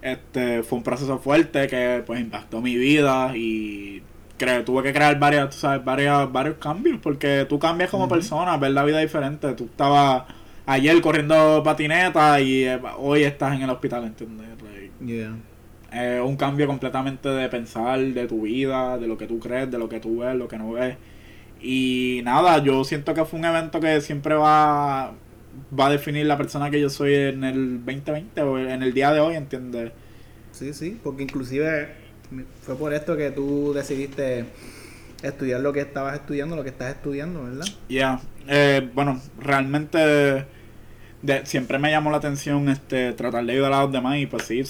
este fue un proceso fuerte que pues impactó mi vida y creo, tuve que crear varias, tú sabes, varios, varios cambios porque tú cambias como persona, ver la vida diferente. Tú estabas ayer corriendo patineta y eh, hoy estás en el hospital, ¿entiendes? Eh, un cambio completamente de pensar de tu vida, de lo que tú crees, de lo que tú ves, lo que no ves. Y nada, yo siento que fue un evento que siempre va, va a definir la persona que yo soy en el 2020 o en el día de hoy, ¿entiendes? Sí, sí, porque inclusive fue por esto que tú decidiste estudiar lo que estabas estudiando, lo que estás estudiando, ¿verdad? Ya, eh, bueno, realmente siempre me llamó la atención este tratar de ayudar a los demás y pues sí,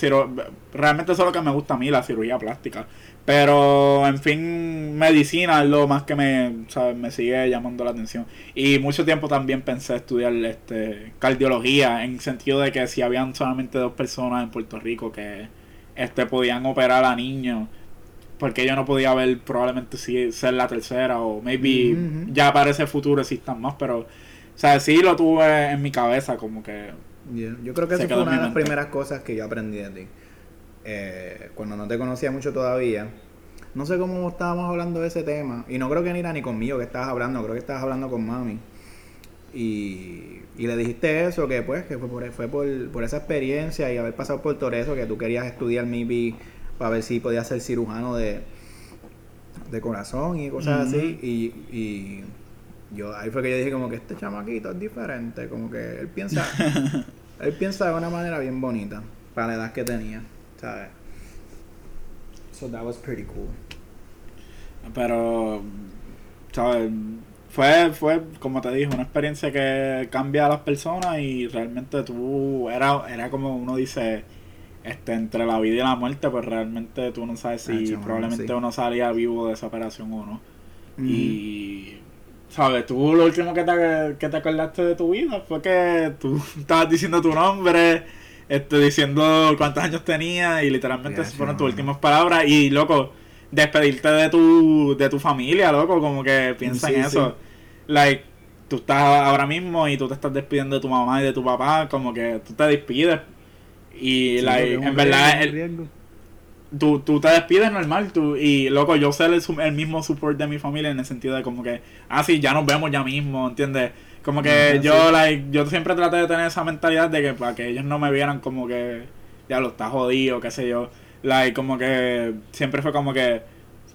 realmente eso es lo que me gusta a mí, la cirugía plástica. Pero, en fin, medicina es lo más que me, me sigue llamando la atención. Y mucho tiempo también pensé estudiar este cardiología, en sentido de que si habían solamente dos personas en Puerto Rico que este podían operar a niños, porque yo no podía ver probablemente si ser la tercera o maybe ya para ese futuro existan más, pero o sea, sí lo tuve en mi cabeza, como que. Yo creo que esa fue una de las primeras cosas que yo aprendí de ti. Eh, cuando no te conocía mucho todavía. No sé cómo estábamos hablando de ese tema. Y no creo que ni era ni conmigo que estabas hablando, creo que estabas hablando con mami. Y, y le dijiste eso, que pues, que fue por, fue por, por esa experiencia y haber pasado por todo eso, que tú querías estudiar maybe para ver si podías ser cirujano de, de corazón y cosas así. Y, y yo ahí fue que yo dije como que este chamaquito es diferente, como que él piensa él piensa de una manera bien bonita para la edad que tenía, ¿sabes? So that was pretty cool. Pero ¿sabes? Fue fue como te dije, una experiencia que cambia a las personas y realmente tú era era como uno dice este entre la vida y la muerte, pues realmente tú no sabes si probablemente uno salía vivo de esa operación o no. Y ¿Sabes? Tú lo último que te, que te acordaste de tu vida fue que tú estabas diciendo tu nombre, este, diciendo cuántos años tenías y literalmente se fueron tus últimas palabras y, loco, despedirte de tu, de tu familia, loco, como que piensa en eso. Like, tú estás ahora mismo y tú te estás despidiendo de tu mamá y de tu papá, como que tú te despides y, like, en verdad... El, tú, tú te despides normal tú y loco yo sé el, el, mismo support de mi familia en el sentido de como que ah sí ya nos vemos ya mismo ¿entiendes? como que yo like yo siempre traté de tener esa mentalidad de que para que ellos no me vieran como que ya lo está jodido qué sé yo like como que siempre fue como que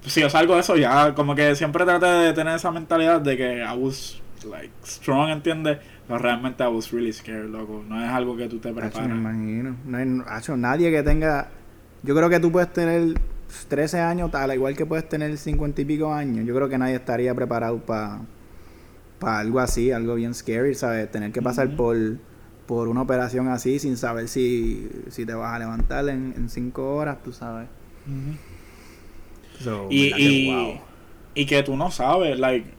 si yo salgo de eso ya como que siempre traté de tener esa mentalidad de que I was like strong ¿entiendes? Pero realmente I was really scared loco no es algo que tú te preparas me imagino no hay nadie que tenga yo creo que tú puedes tener 13 años, tal, igual que puedes tener 50 y pico años. Yo creo que nadie estaría preparado para algo así, algo bien scary, ¿sabes? Tener que pasar por, por una operación así sin saber si, si te vas a levantar en 5 horas, tú sabes. y, y, y que tú no sabes, like,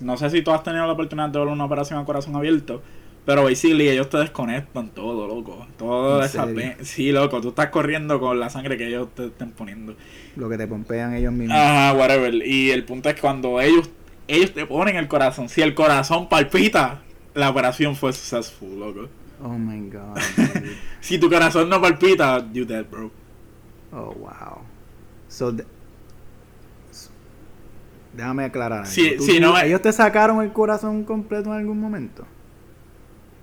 no sé si tú has tenido la oportunidad de ver una operación a corazón abierto, pero basically ellos te desconectan todo, loco. Todo esa Sí, loco, tú estás corriendo con la sangre que ellos te estén poniendo. Lo que te pompean ellos mismos. Ajá, whatever. Y el punto es que cuando ellos, ellos te ponen el corazón, si el corazón palpita, la operación fue successful, loco. Oh my god. si tu corazón no palpita, you dead, bro. Oh, wow. So, déjame aclarar. Sí, sí, no, ¿Ellos te sacaron el corazón completo en algún momento?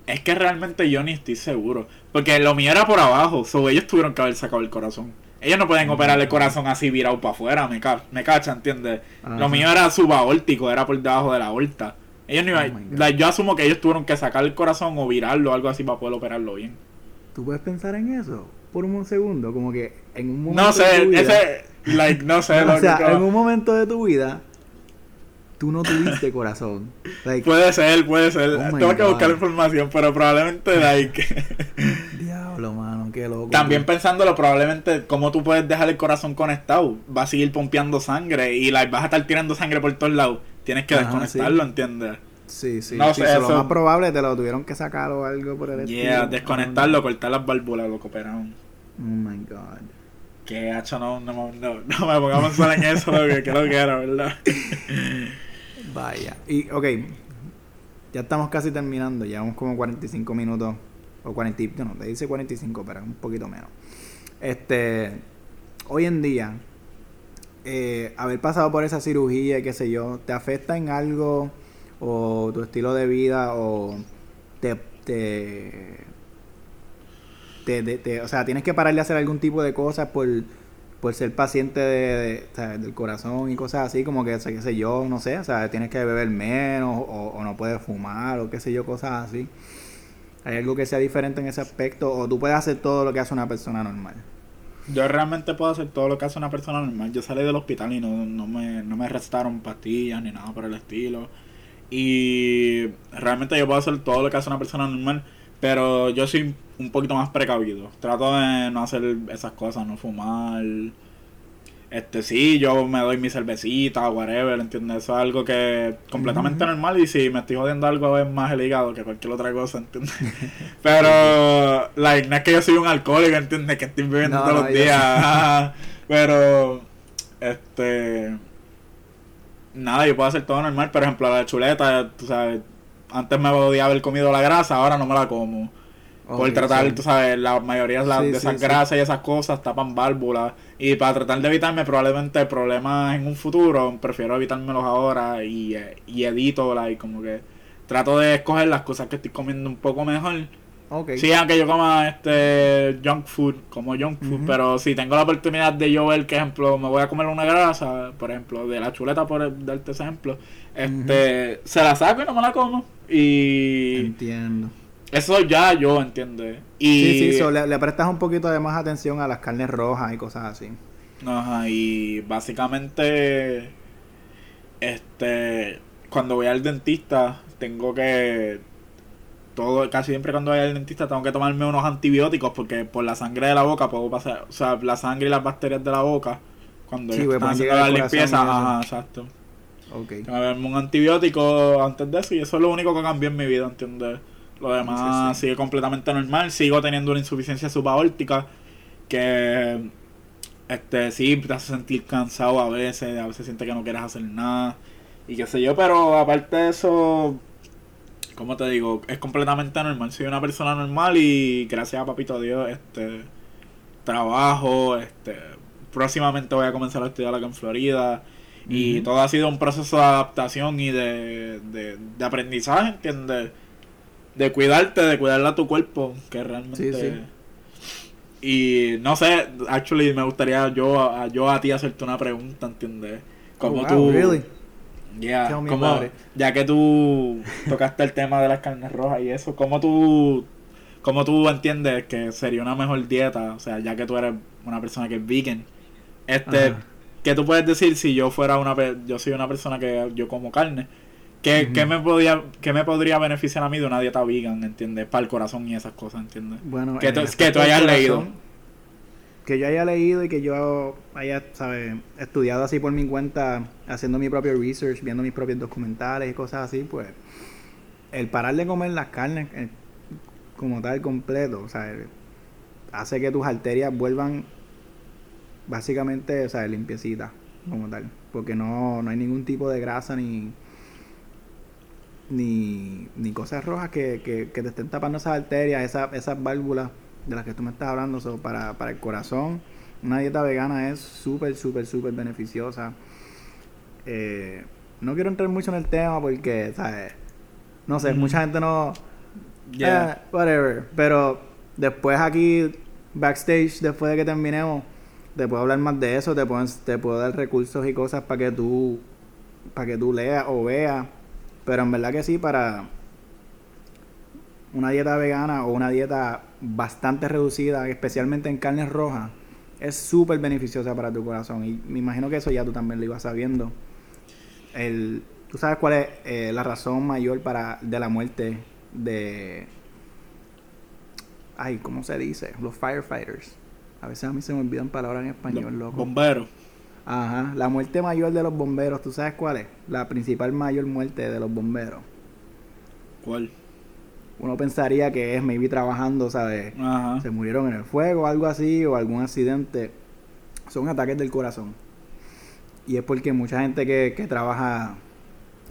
Es que realmente yo ni estoy seguro. Porque lo mío era por abajo. So ellos tuvieron que haber sacado el corazón. Ellos no pueden operar el corazón así virado para afuera, me, ca me cacha, ¿entiendes? Lo mío era subaórtico, era por debajo de la aorta. Ellos no iban- Oh like, yo asumo que ellos tuvieron que sacar el corazón o virarlo o algo así para poder operarlo bien. ¿Tú puedes pensar en eso? Por un segundo, como que en un momento No de sé, tu vida, ese, like, no sé, o lo sea, que- en un momento de tu vida, tú no tuviste corazón. Like, Puede ser, puede ser. Oh Tengo que God. buscar información, pero probablemente, like. diablo, mano, qué loco. También tío. pensándolo, probablemente, cómo tú puedes dejar el corazón conectado. Va a seguir pompeando sangre y like, vas a estar tirando sangre por todos lados. Tienes que Ajá, desconectarlo, sí. ¿entiendes? Sí, sí. no sí, sé, so, Lo eso- más probable te lo tuvieron que sacar o algo por el Yeah, estilo. desconectarlo, cortar las válvulas, lo que operaron. Oh my god. Que hacho, no, no, no, no me ponga a pensar en eso, que, lo que era, ¿verdad? Vaya. Y, ok. Ya estamos casi terminando. Llevamos como 45 minutos. O 40. y- No, te dice 45, pero un poquito menos. Este. Hoy en día. eh, haber pasado por esa cirugía, qué sé yo, ¿te afecta en algo? O tu estilo de vida, o te te- te- o sea, tienes que parar de hacer algún tipo de cosas por, por ser paciente de, del corazón y cosas así, como que, qué sé yo, no sé, o sea, tienes que beber menos o, no puedes fumar o qué sé yo, cosas así. ¿Hay algo que sea diferente en ese aspecto o tú puedes hacer todo lo que hace una persona normal? Yo realmente puedo hacer todo lo que hace una persona normal. Yo salí del hospital y no, no, me, no me recetaron pastillas ni nada por el estilo. Y realmente yo puedo hacer todo lo que hace una persona normal. Pero yo soy un poquito más precavido. Trato de no hacer esas cosas, no fumar. Este sí, yo me doy mi cervecita, whatever, ¿entiendes? Eso es algo que es completamente normal y si me estoy jodiendo algo es más el hígado que cualquier otra cosa, ¿entiendes? Pero, like, no es que yo soy un alcohólico, ¿entiendes? Que estoy bebiendo No, todos los días. Pero, este... Nada, yo puedo hacer todo normal. Por ejemplo, la chuleta, tú sabes, antes me podía haber comido la grasa, ahora no me la como. Por tratar, sí. tú sabes, la mayoría de, las- Sí, de esas sí. grasas y esas cosas tapan válvulas. Y para tratar de evitarme probablemente problemas en un futuro, prefiero evitármelos ahora y, eh, y edito, like, como que trato de escoger las cosas que estoy comiendo un poco mejor. Ok. Sí, aunque yo coma este junk food, como junk food, pero si tengo la oportunidad de yo ver que, ejemplo, me voy a comer una grasa, por ejemplo, de la chuleta, por darte ese ejemplo, este, se la saco y no me la como. Y Entiendo. eso ya yo entiendo. Y, Sí, sí, so, le, le prestas un poquito de más atención a las carnes rojas y cosas así. Ajá, y básicamente, este, cuando voy al dentista, tengo que, todo, casi siempre cuando voy al dentista tengo que tomarme unos antibióticos porque por la sangre de la boca puedo pasar, o sea, la sangre y las bacterias de la boca, cuando Sí, están haciendo la limpieza, ajá, exacto. Ok. Tengo un antibiótico antes de eso y eso es lo único que cambió en mi vida, ¿entiendes? Lo demás Sí, sí. sigue completamente normal, sigo teniendo una insuficiencia subaórtica que este sí te hace sentir cansado a veces, a veces sientes que no quieres hacer nada y qué sé yo, pero aparte de eso, como te digo, es completamente normal, soy una persona normal y gracias a papito Dios, este trabajo, este próximamente voy a comenzar a estudiar acá en Florida y todo ha sido un proceso de adaptación y de, de, de aprendizaje, ¿entiendes? De cuidarte, de cuidarle a tu cuerpo, que realmente... Sí, sí. Y no sé, actually me gustaría yo a, yo a ti hacerte una pregunta, ¿entiendes? Como Oh, wow, tú... really? Yeah, Tell me como- about it. ya que tú tocaste el tema de las carnes rojas y eso, ¿cómo tú, cómo tú entiendes que sería una mejor dieta? O sea, ya que tú eres una persona que es vegan, este, Ajá. ¿qué tú puedes decir si yo fuera una, pe- yo soy una persona que yo como carne? ¿Qué, qué me podría, qué me podría beneficiar a mí de una dieta vegan, entiendes? Para el corazón y esas cosas, ¿entiendes? Bueno, Que en tú- que hayas leído. Que yo haya leído y que yo haya, ¿sabes? Estudiado así por mi cuenta, haciendo mi propio research, viendo mis propios documentales y cosas así, pues el parar de comer las carnes eh, como tal completo, o sea, hace que tus arterias vuelvan básicamente, o sea, limpiecitas como tal, porque no, no hay ningún tipo de grasa ni ni, ni cosas rojas que, que, que te estén tapando esas arterias, esas, esas válvulas de las que tú me estás hablando. So, para, para el corazón, una dieta vegana es súper, súper, súper beneficiosa. Eh, no quiero entrar mucho en el tema porque, ¿sabes? No sé, mucha gente no... Yeah. eh, whatever. Pero después aquí, backstage, después de que terminemos, te puedo hablar más de eso, te puedo, te puedo dar recursos y cosas para que tú para que tú leas o veas, pero en verdad que sí para una dieta vegana o una dieta bastante reducida, especialmente en carnes rojas, es súper beneficiosa para tu corazón y me imagino que eso ya tú también lo ibas sabiendo. El, ¿Tú sabes cuál es eh, la razón mayor para de la muerte de ay, ¿cómo se dice? Los firefighters. A veces a mí se me olvidan palabras en español, loco. Bomberos. Ajá, la muerte mayor de los bomberos, ¿tú sabes cuál es? La principal mayor muerte de los bomberos. ¿Cuál? Uno pensaría que es maybe trabajando, ¿sabes? Ajá. Se murieron en el fuego, algo así, o algún accidente. Son ataques del corazón. Y es porque mucha gente que, que trabaja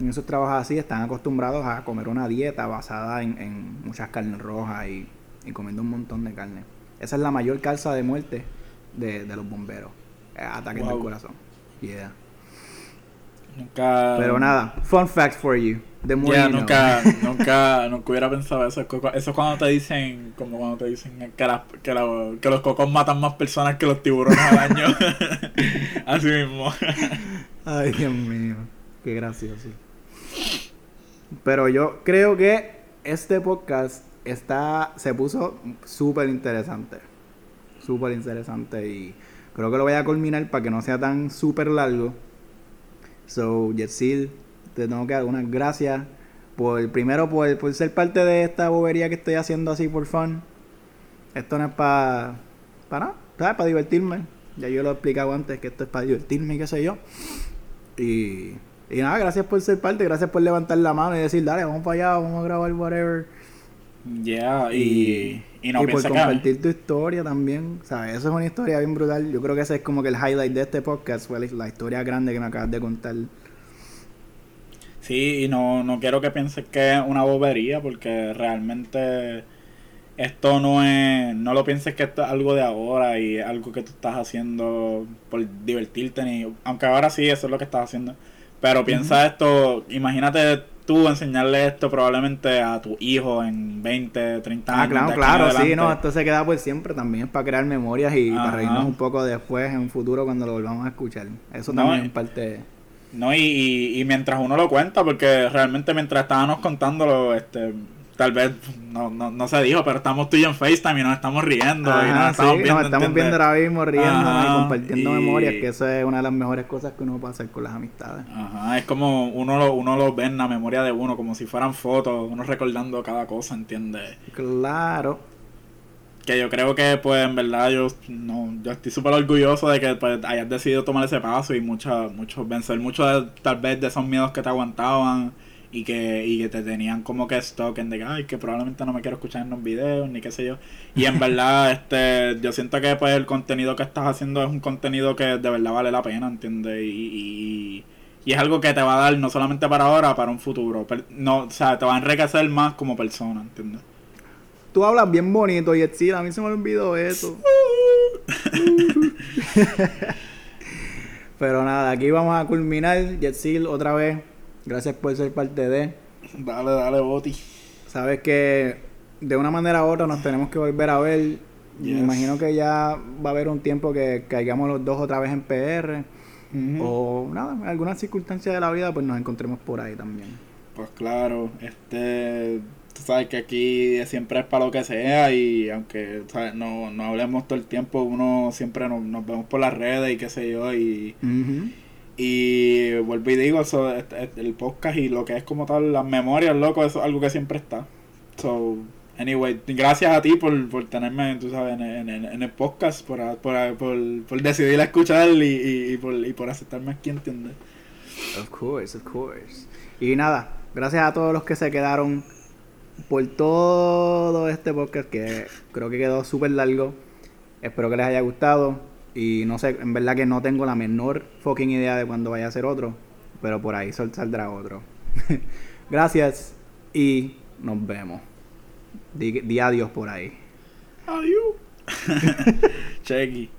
en esos trabajos así están acostumbrados a comer una dieta basada en, en muchas carnes rojas y, y comiendo un montón de carne. Esa es la mayor causa de muerte de, de los bomberos. eh, Ataques del corazón. Yeah. Nunca. Pero nada, fun fact for you. More Ya, nunca, nunca, nunca hubiera pensado eso. Eso es cuando te dicen, como cuando te dicen que, las- que, la- que los cocos matan más personas que los tiburones al año. Así mismo. Ay, Dios mío. Qué gracioso. Pero yo creo que este podcast está se puso súper interesante. Súper interesante y creo que lo voy a culminar para que no sea tan súper largo. So, Jetsil, te tengo que dar unas gracias por primero por, por ser parte de esta bobería que estoy haciendo así por fun. Esto no es para para nada, ¿sabes? Para divertirme. Ya yo lo he explicado antes que esto es para divertirme y qué sé yo. Y, y nada, gracias por ser parte, gracias por levantar la mano y decir, dale, vamos para allá, vamos a grabar whatever. Ya, y, y no y por compartir tu historia también, ¿sabes? Eso es una historia bien brutal. Yo creo que ese es como que el highlight de este podcast, fue la, la historia grande que me acabas de contar. Sí, y no, no quiero que pienses que es una bobería, porque realmente esto no es. No lo pienses que esto es algo de ahora y es algo que tú estás haciendo por divertirte, ni. Aunque ahora sí, eso es lo que estás haciendo. Pero piensa esto, imagínate tú enseñarle esto probablemente a tu hijo en 20, 30 años. Ah, claro, claro, sí, no, esto se queda por siempre también, es para crear memorias y Ajá. para reírnos un poco después, en un futuro, cuando lo volvamos a escuchar. Eso No, también y- es parte... No, y, y, y mientras uno lo cuenta, porque realmente mientras estábamos contándolo, este, tal vez no, no, no se dijo, pero estamos tú y yo en FaceTime y nos estamos riendo y nos sí, estamos viendo. nos estamos ¿entiendes? viendo ahora mismo riendo y Ajá, compartiendo y- memorias, que eso es una de las mejores cosas que uno puede hacer con las amistades. Ajá, es como uno lo, uno lo ve en la memoria de uno, como si fueran fotos, uno recordando cada cosa, ¿entiendes? Claro. Que yo creo que, pues, en verdad, yo no yo estoy súper orgulloso de que pues, hayas decidido tomar ese paso y mucha, mucho, vencer muchos, tal vez, de esos miedos que te aguantaban y que, y que te tenían como que stock en de que, ay, que probablemente no me quiero escuchar en los videos, ni qué sé yo. Y en verdad, este, yo siento que, pues, el contenido que estás haciendo es un contenido que de verdad vale la pena, ¿entiendes? Y, y, y es algo que te va a dar no solamente para ahora, para un futuro. No, o sea, te va a enriquecer más como persona, ¿entiendes? Tú hablas bien bonito, Yetsil, a mí se me olvidó eso. Pero nada, aquí vamos a culminar. Yetsil, otra vez, gracias por ser parte de. Dale, dale, Boti. Sabes que de una manera u otra nos tenemos que volver a ver. Me imagino que ya va a haber un tiempo que caigamos los dos otra vez en PR. O nada, en algunas circunstancias de la vida, pues nos encontremos por ahí también. Pues claro, este, tú sabes que aquí siempre es para lo que sea y aunque ¿sabes? No, no hablemos todo el tiempo, uno siempre nos, nos vemos por las redes y qué sé yo y, y vuelvo y digo, eso, el podcast y lo que es como tal, las memorias, loco, eso es algo que siempre está. So, anyway, gracias a ti por, por tenerme, tú sabes, en, en- en- en el podcast, por, por, por, por decidir escuchar y, y, y por, y por aceptarme aquí, ¿entiendes? Of course, of course. Y nada, gracias a todos los que se quedaron por todo este podcast que creo que quedó súper largo. Espero que les haya gustado. Y no sé, en verdad que no tengo la menor fucking idea de cuándo vaya a ser otro. Pero por ahí sol- saldrá otro. gracias y nos vemos. Di, di adiós por ahí. Adiós. Chequi.